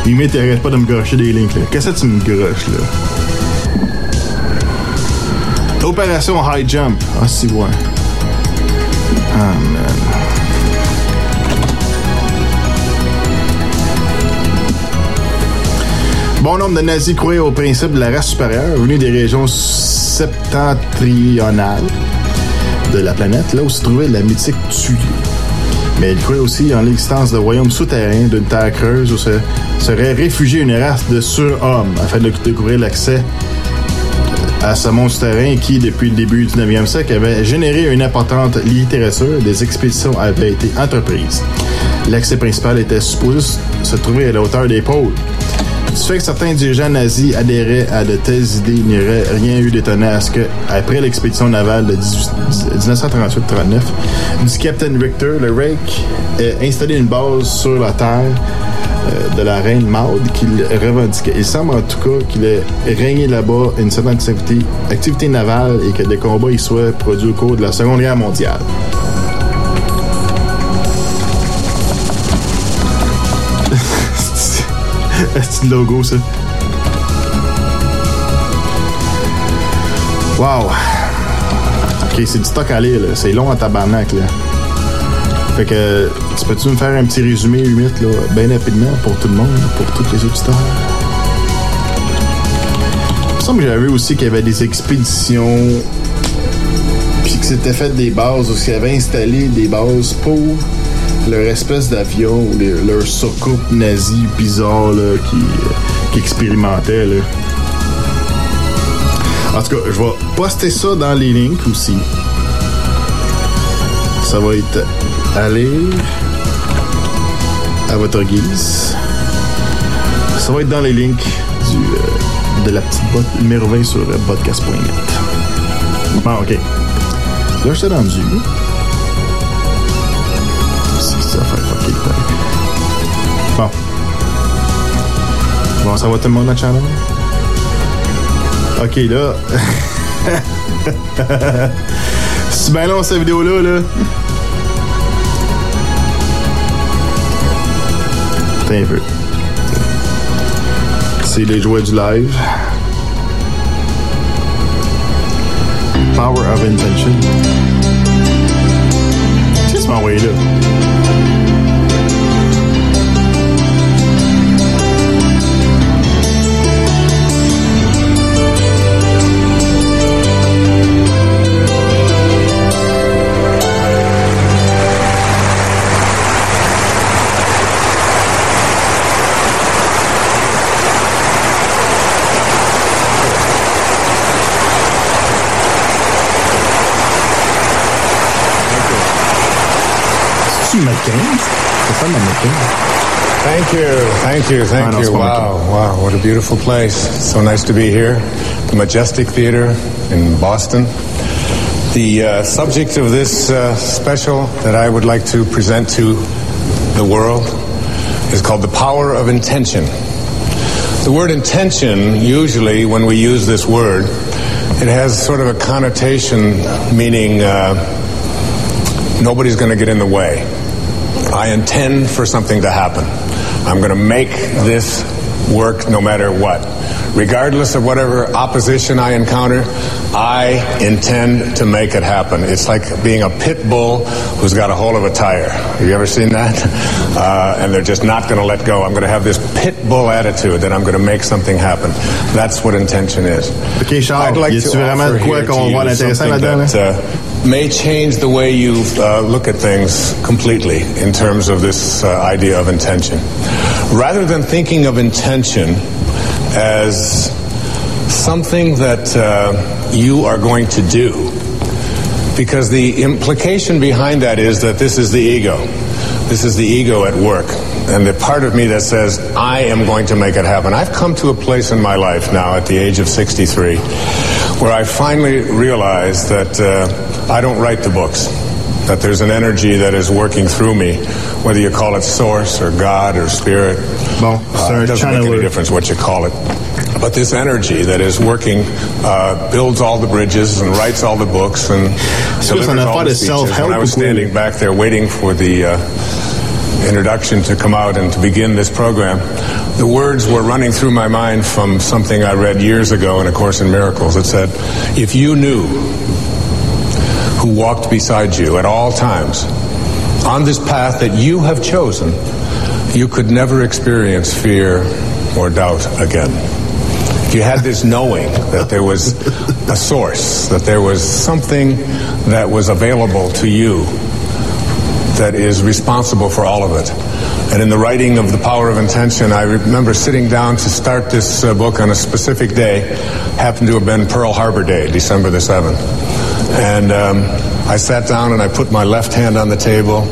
Limite, t'arrêtes pas de me gâcher des links, là. Qu'est-ce que tu me gâches, là? Opération High Jump. Ah, si, ouais. Ah. Bon nombre de nazis croyaient au principe de la race supérieure venue des régions septentrionales de la planète, là où se trouvait la mythique Thule. Mais ils croyaient aussi en l'existence de royaumes souterrains d'une terre creuse où se serait réfugiée une race de surhommes afin de découvrir l'accès à ce monde souterrain qui, depuis le début du 9e siècle, avait généré une importante littérature. Des expéditions avaient été entreprises. L'accès principal était supposé se trouver à la hauteur des pôles. Du fait que certains dirigeants nazis adhéraient à de telles idées, il n'y aurait rien eu d'étonnant à ce que, après l'expédition navale de 1938-39 du Captain Richter, le Reich ait installé une base sur la terre euh, de la reine Maud qu'il revendiquait. Il semble en tout cas qu'il ait régné là-bas une certaine activité, navale et que des combats y soient produits au cours de la Seconde Guerre mondiale. C'est logo, ça? Wow. Ok, c'est du stock à lire. C'est long en tabarnak, là. Fait que, tu peux-tu me faire un petit résumé, 8, là, bien rapidement, pour tout le monde, pour tous les auditeurs? Il me semble que j'avais aussi qu'il y avait des expéditions, puis que c'était fait des bases, ou qu'il y avait installé des bases pour leur espèce d'avion leur soucoupe nazi bizarre là, qui, qui expérimentait. Là. En tout cas, je vais poster ça dans les links aussi. Ça va être lire à votre guise. Ça va être dans les links du, euh, de la petite botte 20 sur euh, podcast.net. Bon, ok. Là, je t'ai rendu. Ça fait fucker Bon. Bon, ça va tout le monde, la channel? Ok, là. C'est bien long, cette vidéo-là, là. Attends un peu. C'est les jouets du live. Mm. Power of Intention. Qu'est-ce que tu m'as envoyé là? Thank you, thank you, thank you. Wow, wow, what a beautiful place. So nice to be here. The Majestic Theater in Boston. The uh, subject of this uh, special that I would like to present to the world is called The Power of Intention. The word intention, usually when we use this word, it has sort of a connotation meaning uh, nobody's going to get in the way. I intend for something to happen. I'm going to make this work no matter what. Regardless of whatever opposition I encounter, I intend to make it happen. It's like being a pit bull who's got a hold of a tire. Have you ever seen that? Uh, and they're just not going to let go. I'm going to have this pit bull attitude that I'm going to make something happen. That's what intention is. Ok, Charles, I'd like y to a-tu vraiment de quoi qu'on voit l'intéressant something là-dedans? that, uh, may change the way you uh, look at things completely in terms of this uh, idea of intention. Rather than thinking of intention as something that uh, you are going to do, because the implication behind that is that this is the ego. This is the ego at work. And the part of me that says, I am going to make it happen. I've come to a place in my life now at the age of 63 where I finally realized that uh, I don't write the books. That there's an energy that is working through me, whether you call it source or God or spirit. Bon, Uh, it doesn't make any difference what you call it. But this energy that is working uh, builds all the bridges and writes all the books and C'est quoi, c'est une delivers all the speeches. self-help When I was standing back there waiting for the uh, introduction to come out and to begin this program, the words were running through my mind from something I read years ago in A Course in Miracles. It said, If you knew who walked beside you at all times on this path that you have chosen, you could never experience fear or doubt again. You had this knowing that there was a source, that there was something that was available to you that is responsible for all of it. And in the writing of The Power of Intention, I remember sitting down to start this uh, book on a specific day, happened to have been Pearl Harbor Day, December the 7th. And um, I sat down and I put my left hand on the table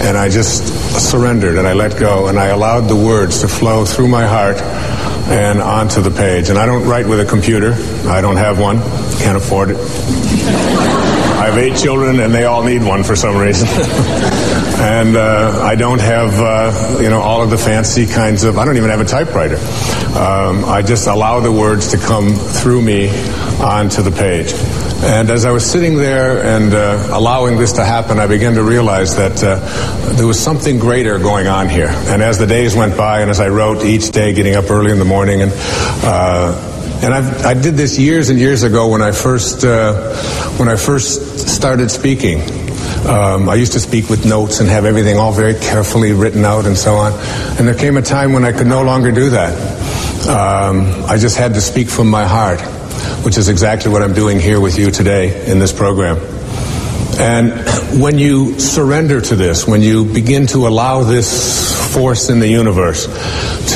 and I just surrendered and I let go and I allowed the words to flow through my heart and onto the page. And I don't write with a computer. I don't have one. Can't afford it. I have eight children, and they all need one for some reason. and uh, I don't have, uh, you know, all of the fancy kinds of. I don't even have a typewriter. Um, I just allow the words to come through me onto the page. And as I was sitting there and uh, allowing this to happen, I began to realize that uh, there was something greater going on here. And as the days went by, and as I wrote each day, getting up early in the morning, and uh, and I've, i did this years and years ago when I first uh, when I first started speaking. Um, I used to speak with notes and have everything all very carefully written out and so on. And there came a time when I could no longer do that. Um, I just had to speak from my heart which is exactly what I'm doing here with you today in this program. And when you surrender to this, when you begin to allow this force in the universe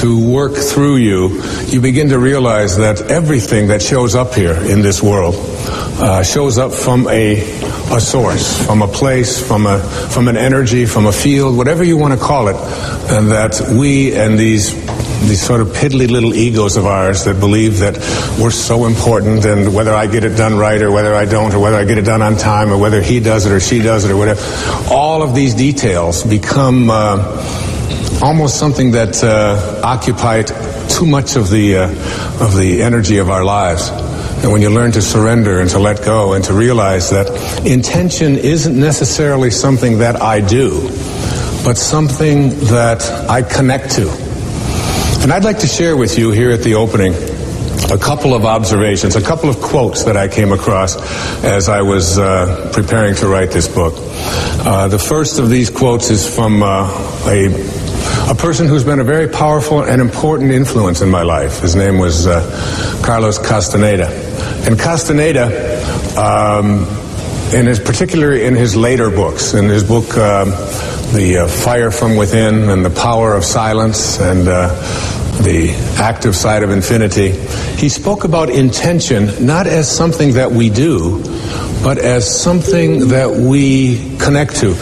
to work through you, you begin to realize that everything that shows up here in this world uh, shows up from a, a source, from a place, from a from an energy, from a field, whatever you want to call it, and that we and these these sort of piddly little egos of ours that believe that we're so important and whether I get it done right or whether I don't or whether I get it done on time or whether he does it or she does it or whatever. All of these details become uh, almost something that uh, too much of the, uh, of the energy of our lives. And when you learn to surrender and to let go and to realize that intention isn't necessarily something that I do, but something that I connect to. And I'd like to share with you here at the opening a couple of observations, a couple of quotes that I came across as I was uh, preparing to write this book. Uh, the first of these quotes is from uh, a a person who's been a very powerful and important influence in my life. His name was uh, Carlos Castaneda, and Castaneda. Um, in his particularly in his later books, in his book um, "The uh, Fire from Within" and "The Power of Silence" and uh, the active side of infinity, he spoke about intention not as something that we do, but as something that we connect to.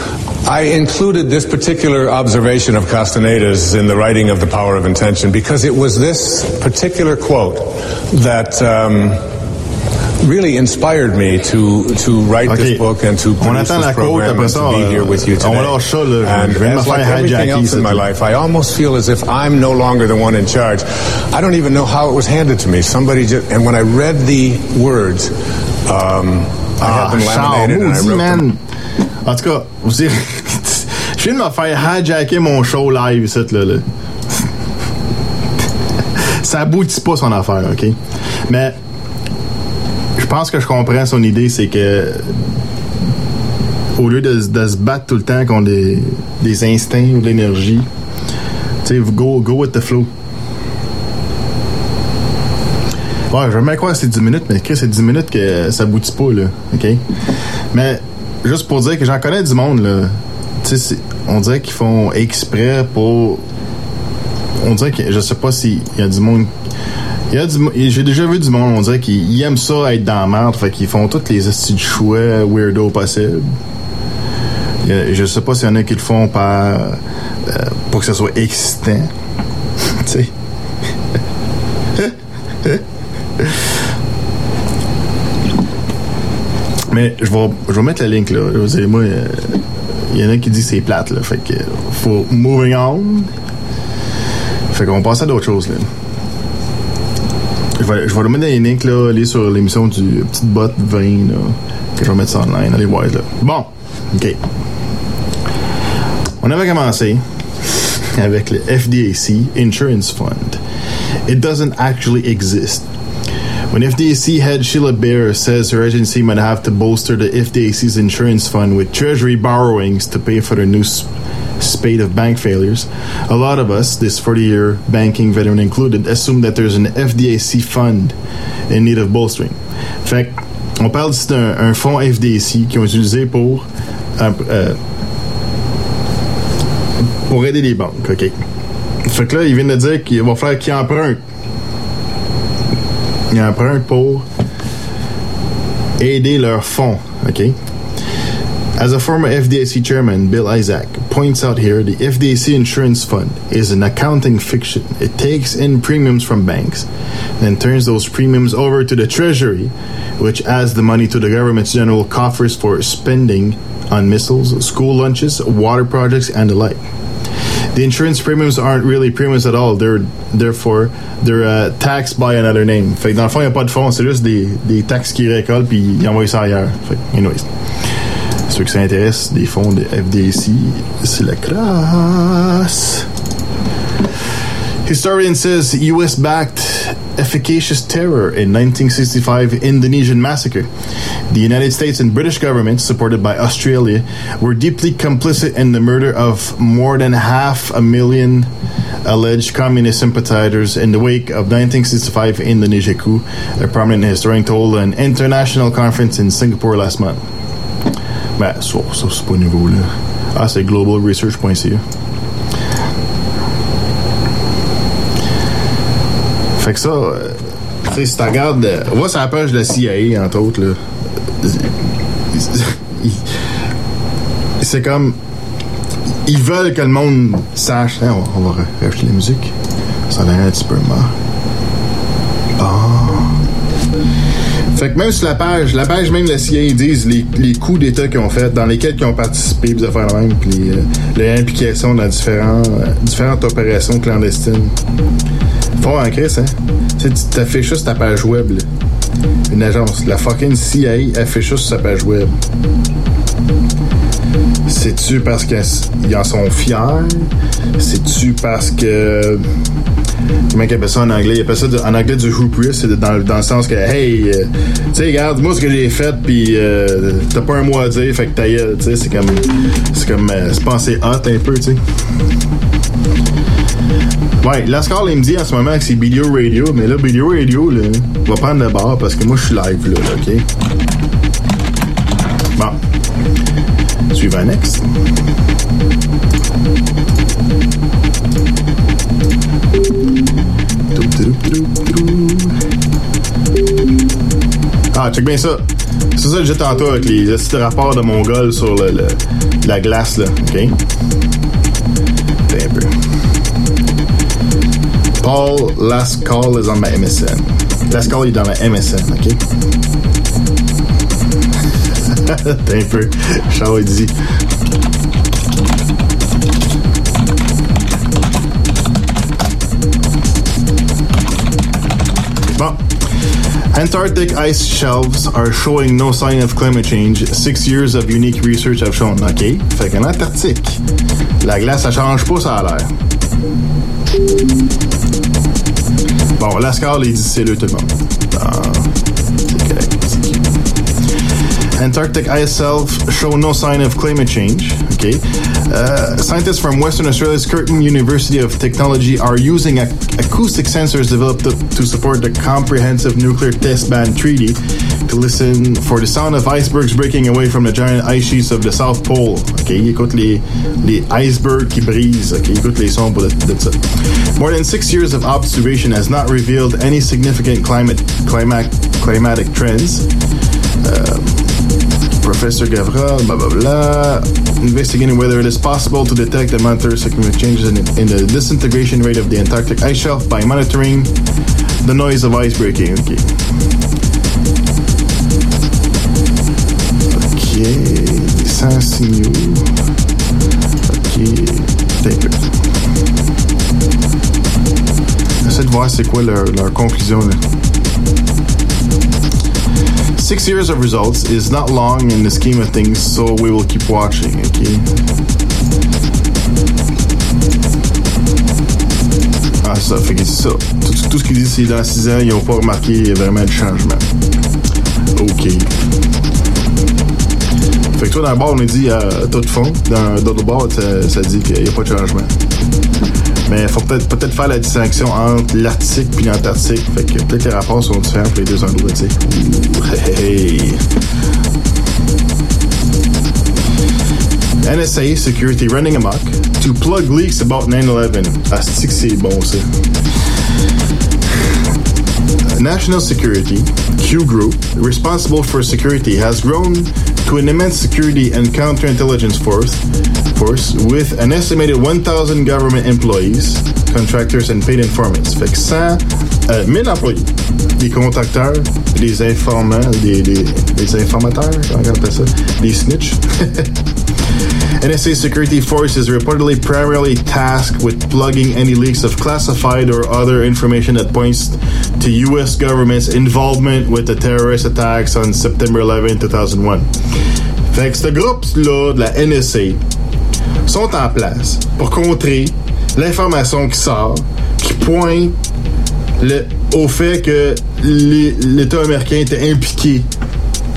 I included this particular observation of Castaneda's in the writing of The Power of Intention because it was this particular quote that. Um, really inspired me to to write okay. this book and to produce this program and to be here with you today. And as like everything else in my life, I almost feel as if I'm no longer the one in charge. I don't even know how it was handed to me. Somebody just and when I read the words, um, I had them ah, laminated and I wrote them. En tout cas, vous je viens de me faire hijacker mon show live ici, là. là. ça aboutit pas son affaire, OK? Mais pense que je comprends son idée, c'est que au lieu de, se battre tout le temps contre des, des instincts ou de l'énergie, tu sais, go, go with the flow. Ouais, je vais même croire que c'est 10 minutes, mais c'est 10 minutes que ça aboutit pas, là. OK? Mais juste pour dire que j'en connais du monde, là. Tu sais, on dirait qu'ils font exprès pour. On dirait que je sais pas s'il y a du monde j'ai déjà vu du monde, on dirait qu'ils aiment ça être dans la merde, fait qu'ils font toutes les astuces de choix weirdo possibles. Je sais pas s'il y en a qui le font par, euh, pour que ce soit excitant. tu sais. Mais je vais, je mettre le link là. Vous moi, euh, il y en a qui disent c'est plate là. Fait que faut moving on. Fait qu'on passe à d'autres choses là. Je vais, je vais remettre les links, là, aller sur l'émission du Petite Botte 20, là, que je vais mettre ça online. Allez voir, là. Bon, OK. On avait commencé avec le FDIC Insurance Fund. It doesn't actually exist. When FDIC head Sheila Bair says her agency might have to bolster the FDIC's insurance fund with treasury borrowings to pay for the new spate of bank failures, a lot of us, this 40 year banking veteran included, assume that there's an FDIC fund in need of bolstering. Fait on parle d'un un fonds FDIC qu'ils ont utilisé pour, euh, euh, pour aider les banques. Fait que là, ils viennent de dire qu'il va falloir qu'ils empruntent. Ils empruntent pour aider leur fonds. As a former FDIC chairman, Bill Isaac points out here, the FDIC insurance fund is an accounting fiction. It takes in premiums from banks, then turns those premiums over to the Treasury, which adds the money to the government's general coffers for spending on missiles, school lunches, water projects, and the like. The insurance premiums aren't really premiums at all. They're therefore they're uh, taxed by another name. Fait dans le fond, il n'y a pas de fonds, c'est juste des, des taxes qu'ils récoltent puis ils envoient ça ailleurs. Fait anyways. Ceux qui s'intéressent des fonds de FDC, c'est la crasse. Historian says US backed efficacious terror in 1965 Indonesian massacre. The United States and British governments, supported by Australia, were deeply complicit in the murder of more than half a million alleged communist sympathizers in the wake of 1965 Indonesia coup, a prominent historian told an international conference in Singapore last month. Ben, ça c'est pas nouveau, là. Ah, c'est globalresearch.ca. Fait que ça, euh, tu si tu regardes, euh, voit sur la page de la CIA, entre autres, là. C'est comme. Ils veulent que le monde sache. Hein, on, va rajouter la musique. Ça a l'air un petit peu mort. Ah. Fait que même sur la page, la page même de la CIA, ils disent les, les coups d'État qu'ils ont fait, dans lesquels ils ont participé, puis affaires même, puis euh, l'implication dans euh, différentes opérations clandestines. Fort en crise, hein? Tu sais, tu affiches juste ta page web, là. Une agence. La fucking CIA affiche juste sa page web. C'est-tu parce qu'ils en sont fiers? C'est-tu parce que. Comment ils appellent ça en anglais? Ils appellent ça en anglais du hubris, c'est dans, dans le sens que, hey, euh, tu sais, regarde, moi ce que j'ai fait, puis euh, t'as pas un mot à dire, fait que ta tu sais, c'est comme. C'est comme. euh, c'est pensé hot un peu, tu sais. Ouais, la score, il me dit en ce moment que c'est Video Radio, mais là, Video Radio, là, va prendre le bar parce que moi, je suis live, là, là, OK? Bon. Suivant next. Ah, check bien ça. C'est ça que j'ai tantôt avec les petits rapports de Mongol sur le, la glace, là. OK? Un peu. Paul Last Call is on my MSN. Last Call est dans ma MSN, OK? Un peu. Charles dit. Antarctic ice shelves are showing no sign of climate change. Six years of unique research have shown. OK. Fait qu'en Antarctique, la glace, ça change pas, ça a l'air. Bon, Lascar, il dit c'est le tout le monde. Ah, c'est correct. Antarctic ice shelves show no sign of climate change. Okay. Uh, scientists from Western Australia's Curtin University of Technology are using ac- acoustic sensors developed to, to support the Comprehensive Nuclear Test Ban Treaty to listen for the sound of icebergs breaking away from the giant ice sheets of the South Pole. Okay, ils écoutent les, les icebergs qui brisent. Okay, ils écoutent les sons pour de. More than six years of observation has not revealed any significant climate climac, climatic trends. Professor Gavral, blah blah blah, investigating whether it is possible to detect the monitor significant changes in, in the disintegration rate of the Antarctic ice shelf by monitoring the noise of ice breaking. Okay. Ok, sans signaux. Ok, tape it. J'essaie de voir c'est quoi leur, leur conclusion là. Six years of results is not long in the scheme of things, so we will keep watching, okay? Ah, ça, fait que c'est ça. Tout, tout ce qu'ils disent, c'est dans 6 ans, ils n'ont pas remarqué vraiment de changement. OK. Fait que toi, le bar, on a dit euh, tout fond. Dans d'autres bars, ça, ça dit qu'il n'y a pas de changement. Mais faut peut-être peut faire la distinction entre l'Arctique et l'Antarctique. Fait que peut-être les rapports sont différents pour les deux endroits. Hey, hey. NSA security running amok to plug leaks about 9-11. Asti que c'est bon ça? National Security, Q Group, responsible for security, has grown to an immense security and counterintelligence force, force with an estimated 1,000 government employees, contractors, and paid informants. Fait que 100, euh, 1000 employés, des contracteurs, des informants, des, des, des informateurs, comment on ça? Des snitch. NSA security force is reportedly primarily tasked with plugging any leaks of classified or other information that points to U.S. government's involvement with the terrorist attacks on September 11, 2001. Fait que ce groupe-là de la NSA sont en place pour contrer l'information qui sort, qui pointe au fait que l'État américain était impliqué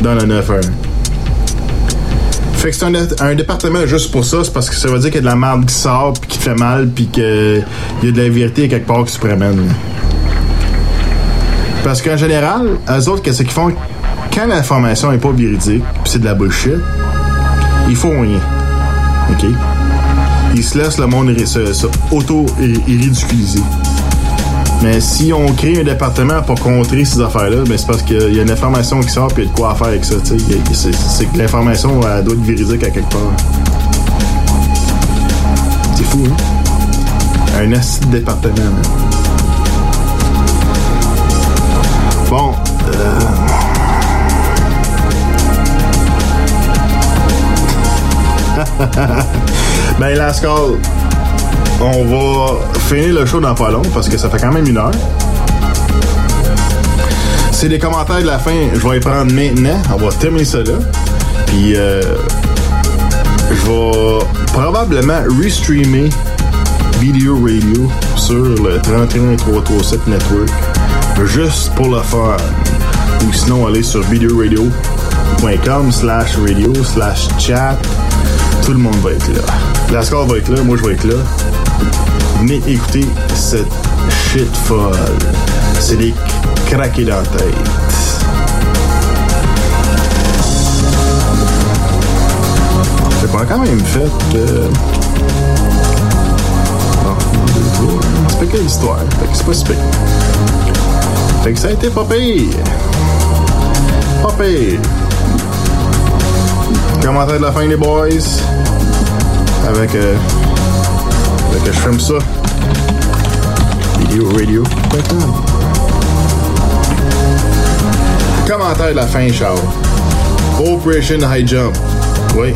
dans la 9-1. Fait que c'est un, un, département juste pour ça, c'est parce que ça veut dire qu'il y a de la merde qui sort, puis qui fait mal, puis qu'il y a de la vérité quelque part qui se promène. Parce qu'en général, eux autres, qu'est-ce qu'ils font? Quand l'information est pas véridique, puis c'est de la bullshit, ils font rien. OK? Ils se laissent le monde se, se auto-ridiculiser. Mais si on crée un département pour contrer ces affaires-là, ben c'est parce qu'il y a une information qui sort et il y a de quoi faire avec ça. C'est que l'information doit être véridique à quelque part. C'est fou, hein? Un assis de département. Hein? Bon. Euh... ben, la score on va finir le show dans pas long parce que ça fait quand même une heure. C'est des commentaires de la fin, je vais les prendre maintenant. On va terminer ça là. Puis euh, je vais probablement restreamer Video Radio sur le 31337 Network juste pour le faire. Ou sinon aller sur videoradio.com slash radio slash chat. Tout le monde va être là. La score va être là, moi je vais être là. Venez écouter cette shit folle. C'est des craqués dans la tête. Qu'on a quand même fait. Euh... Oh, c'est pas quelle histoire. Que c'est pas si. Fait que ça a été pas pire. Commentaire de la fin, les boys. Avec. Euh, fait que je ferme ça. Video radio. Commentaire de la fin, Charles. Operation High Jump. Oui.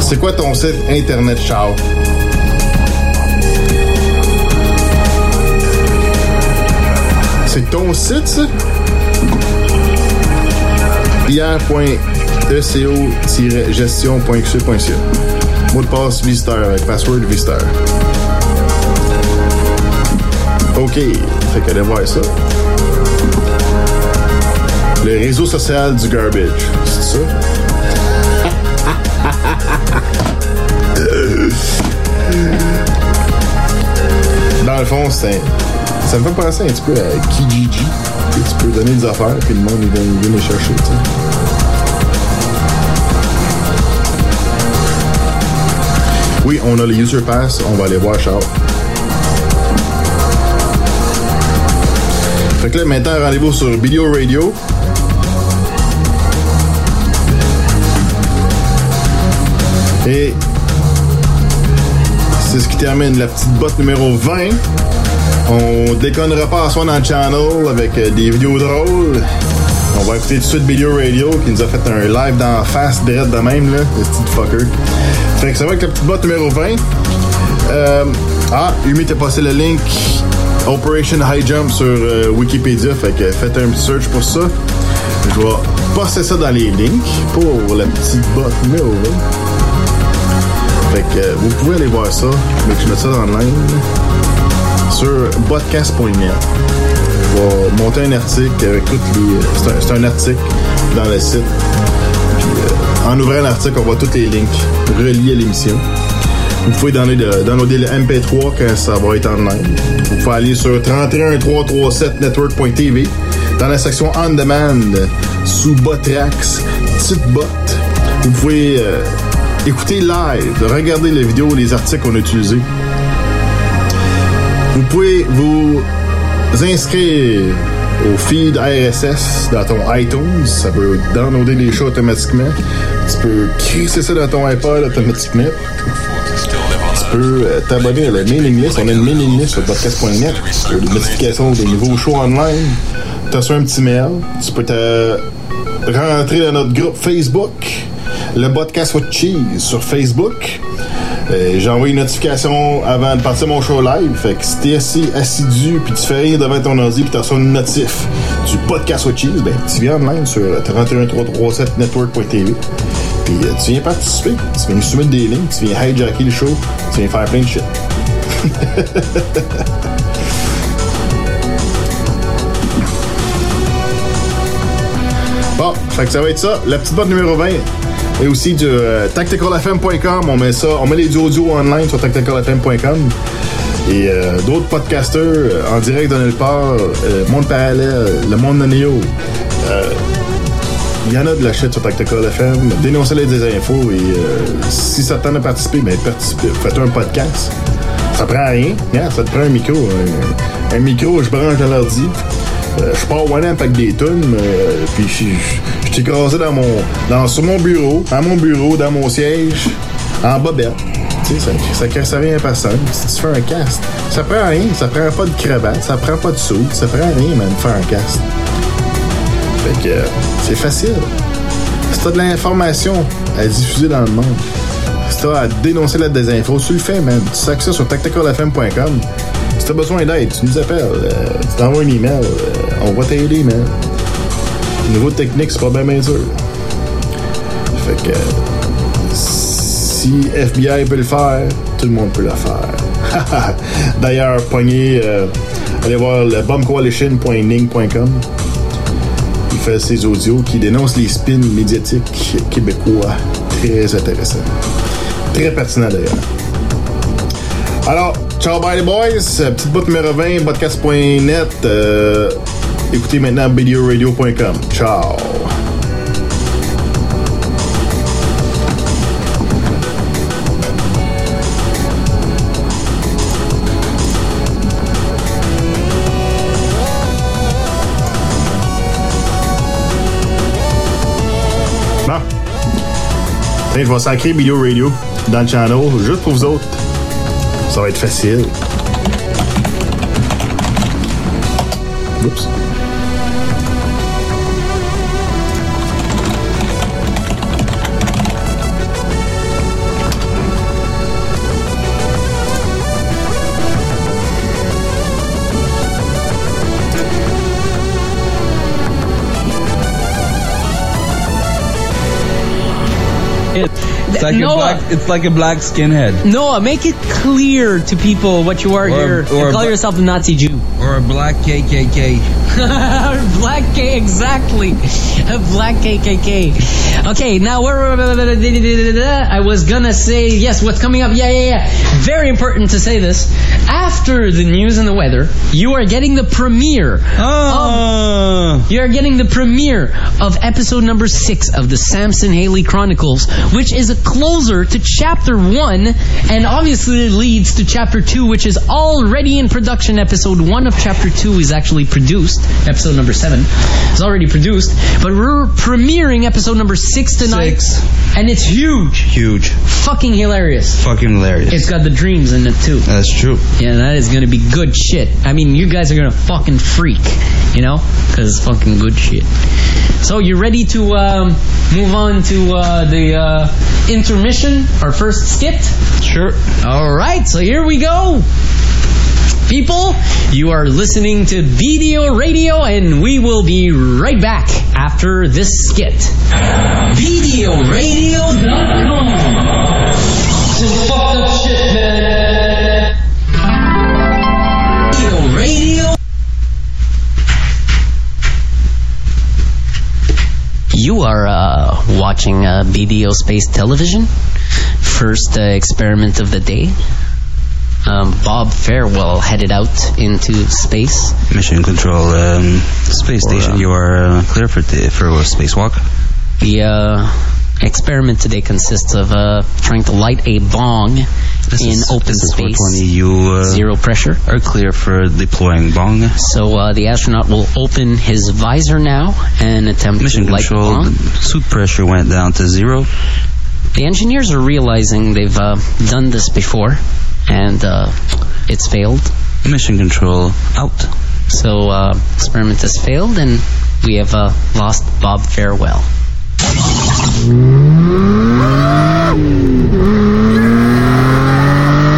C'est quoi ton site internet, Charles? C'est ton site, ça? hier.eco-gestion.qc.ca Mot de passe visiteur avec password visiteur. OK. Fait qu'allez voir ça. Le réseau social du garbage. C'est ça? Dans le fond, c'est ça me fait penser un petit peu à Kijiji. Tu peux donner des affaires, puis le monde vient, les chercher. Oui, on a le User Pass. On va aller voir Charles. Fait que là, maintenant, rendez-vous sur Video Radio. Et c'est ce qui termine la petite botte numéro 20. On déconnera pas à soi dans le channel avec euh, des vidéos drôles. On va écouter tout de suite Video Radio qui nous a fait un live dans face direct de même, là, le petit fucker. Fait que ça va avec la petite botte numéro 20. Euh, ah, Umi t'a passé le link Operation High Jump sur euh, Wikipédia. Fait que faites un petit search pour ça. Je vais passer ça dans les links pour la petite botte numéro 20. Fait que euh, vous pouvez aller voir ça. Mais je mets ça dans ligne sur podcast.net. Je vais monter un article avec toutes les. C'est un, article dans le site. Puis, euh, en ouvrant l'article, on voit tous les links reliés à l'émission. Vous pouvez downloader le MP3 quand ça va être en ligne. Vous pouvez aller sur 31337network.tv dans la section On Demand sous Botrax, petite bot. Vous pouvez euh, écouter live, regarder les vidéos, les articles qu'on a utilisés. Vous pouvez vous inscrire au feed RSS dans ton iTunes. Ça peut downloader les shows automatiquement. Tu peux créer ça dans ton iPod automatiquement. Tu peux euh, t'abonner à la mailing list. On a une mailing list sur podcast.net. Tu des notifications des nouveaux shows online. Tu as un petit mail. Tu peux te rentrer dans notre groupe Facebook, le podcast with cheese sur Facebook. Euh, j'ai envoyé une notification avant de partir mon show live. Fait que si t'es assis, assidu, puis tu fais rien devant ton ordi, puis tu reçois une notif du podcast with cheese, ben tu viens online sur 31337network.tv. Puis euh, tu viens participer, tu viens soumettre des lignes, tu viens hijacker le show, tu viens faire plein de shit. bon, fait que ça va être ça. La petite boîte numéro 20 et aussi du euh, tacticalfm.com. On met ça, on met les audios online sur tacticalfm.com. Et euh, d'autres podcasters euh, en direct de nulle part, euh, Monde Parallèle, Le Monde de Néo. Il y en a de la shit sur Tactical FM. Dénoncez-les des infos et si ça tente de participer, ben. Faites un podcast. Ça prend rien. Ça te prend un micro. Un, un micro, je branche dans l'ordi. Euh, je pars one avec des tunes, euh, puis je, je, écrasé dans mon, dans, sur mon bureau, à mon bureau, dans mon siège, en bobette. Tu sais, ça, ça casse rien à personne. Si tu fais un cast, ça prend rien. Ça prend pas de cravate, ça prend pas de soude, ça prend rien, de faire un cast. Fait que, c'est facile. Si t'as de l'information à diffuser dans le monde, si t'as à dénoncer la désinfo, tu le fais, man. Tu sacs ça sur tacticalfm.com. Si t'as besoin d'aide, tu nous appelles. Euh, tu t'envoies un email. Euh, on va t'aider, man. Niveau technique, c'est pas bien, bien dur. Fait que si FBI peut le faire, tout le monde peut le faire. D'ailleurs, pognez, euh, allez voir le bombcoalition.ning.com. Il fait ses audios qui dénoncent les spins médiatiques québécois. Très intéressant. Très pertinent d'ailleurs. Alors, ciao bye les boys. Petite bout numéro 20, podcast.net. Euh, écoutez maintenant videoradio.com. Ciao. Bon. je vais sacrer Video Radio dans le channel juste pour vous autres. Ça va être facile. Oups. It's like Noah. a black. It's like a black skinhead Noah, make it clear to people what you are Or- here. or call yourself a Nazi Jew. or a black KKK. black K, exactly. Black KKK. Okay, now where I was gonna say yes. What's coming up? Yeah, yeah, yeah. Very important to say this. After the news and the weather, you are getting the premiere. Oh. You are getting the premiere of episode number six of the Samson Haley Chronicles, which is a closer to chapter one, and obviously leads to chapter two, which is already in production. Episode one of chapter two is actually produced. Episode number seven is already produced, but we're premiering episode number six tonight, Six. and it's huge, Huge. fucking hilarious. Fucking hilarious. It's got the dreams in it too. That's true. Yeah, that is gonna be good shit. I mean, you guys are gonna fucking freak, you know? Because it's fucking good shit. So, you ready to um, move on to uh, the uh, intermission, our first skit? Sure. Alright, so here we go people. You are listening to Video Radio, and we will be right back after this skit. BDORadio.com. Some fucked up shit, man. Radio. You are uh, watching uh, BDO Space Television, first uh, experiment of the day um, Bob Farewell headed out into space. Mission Control, um, space station. you are uh, clear for the, for a spacewalk. The uh, experiment today consists of uh, trying to light a bong This in is, open this space. 420. You uh, Zero pressure. are clear for deploying bong. So uh, the astronaut will open his visor now and attempt Mission to light the bong. suit pressure went down to zero. The engineers are realizing they've uh, done this before, and uh, it's failed. Mission control out. So uh, experiment has failed, and we have uh, lost Bob Farewell.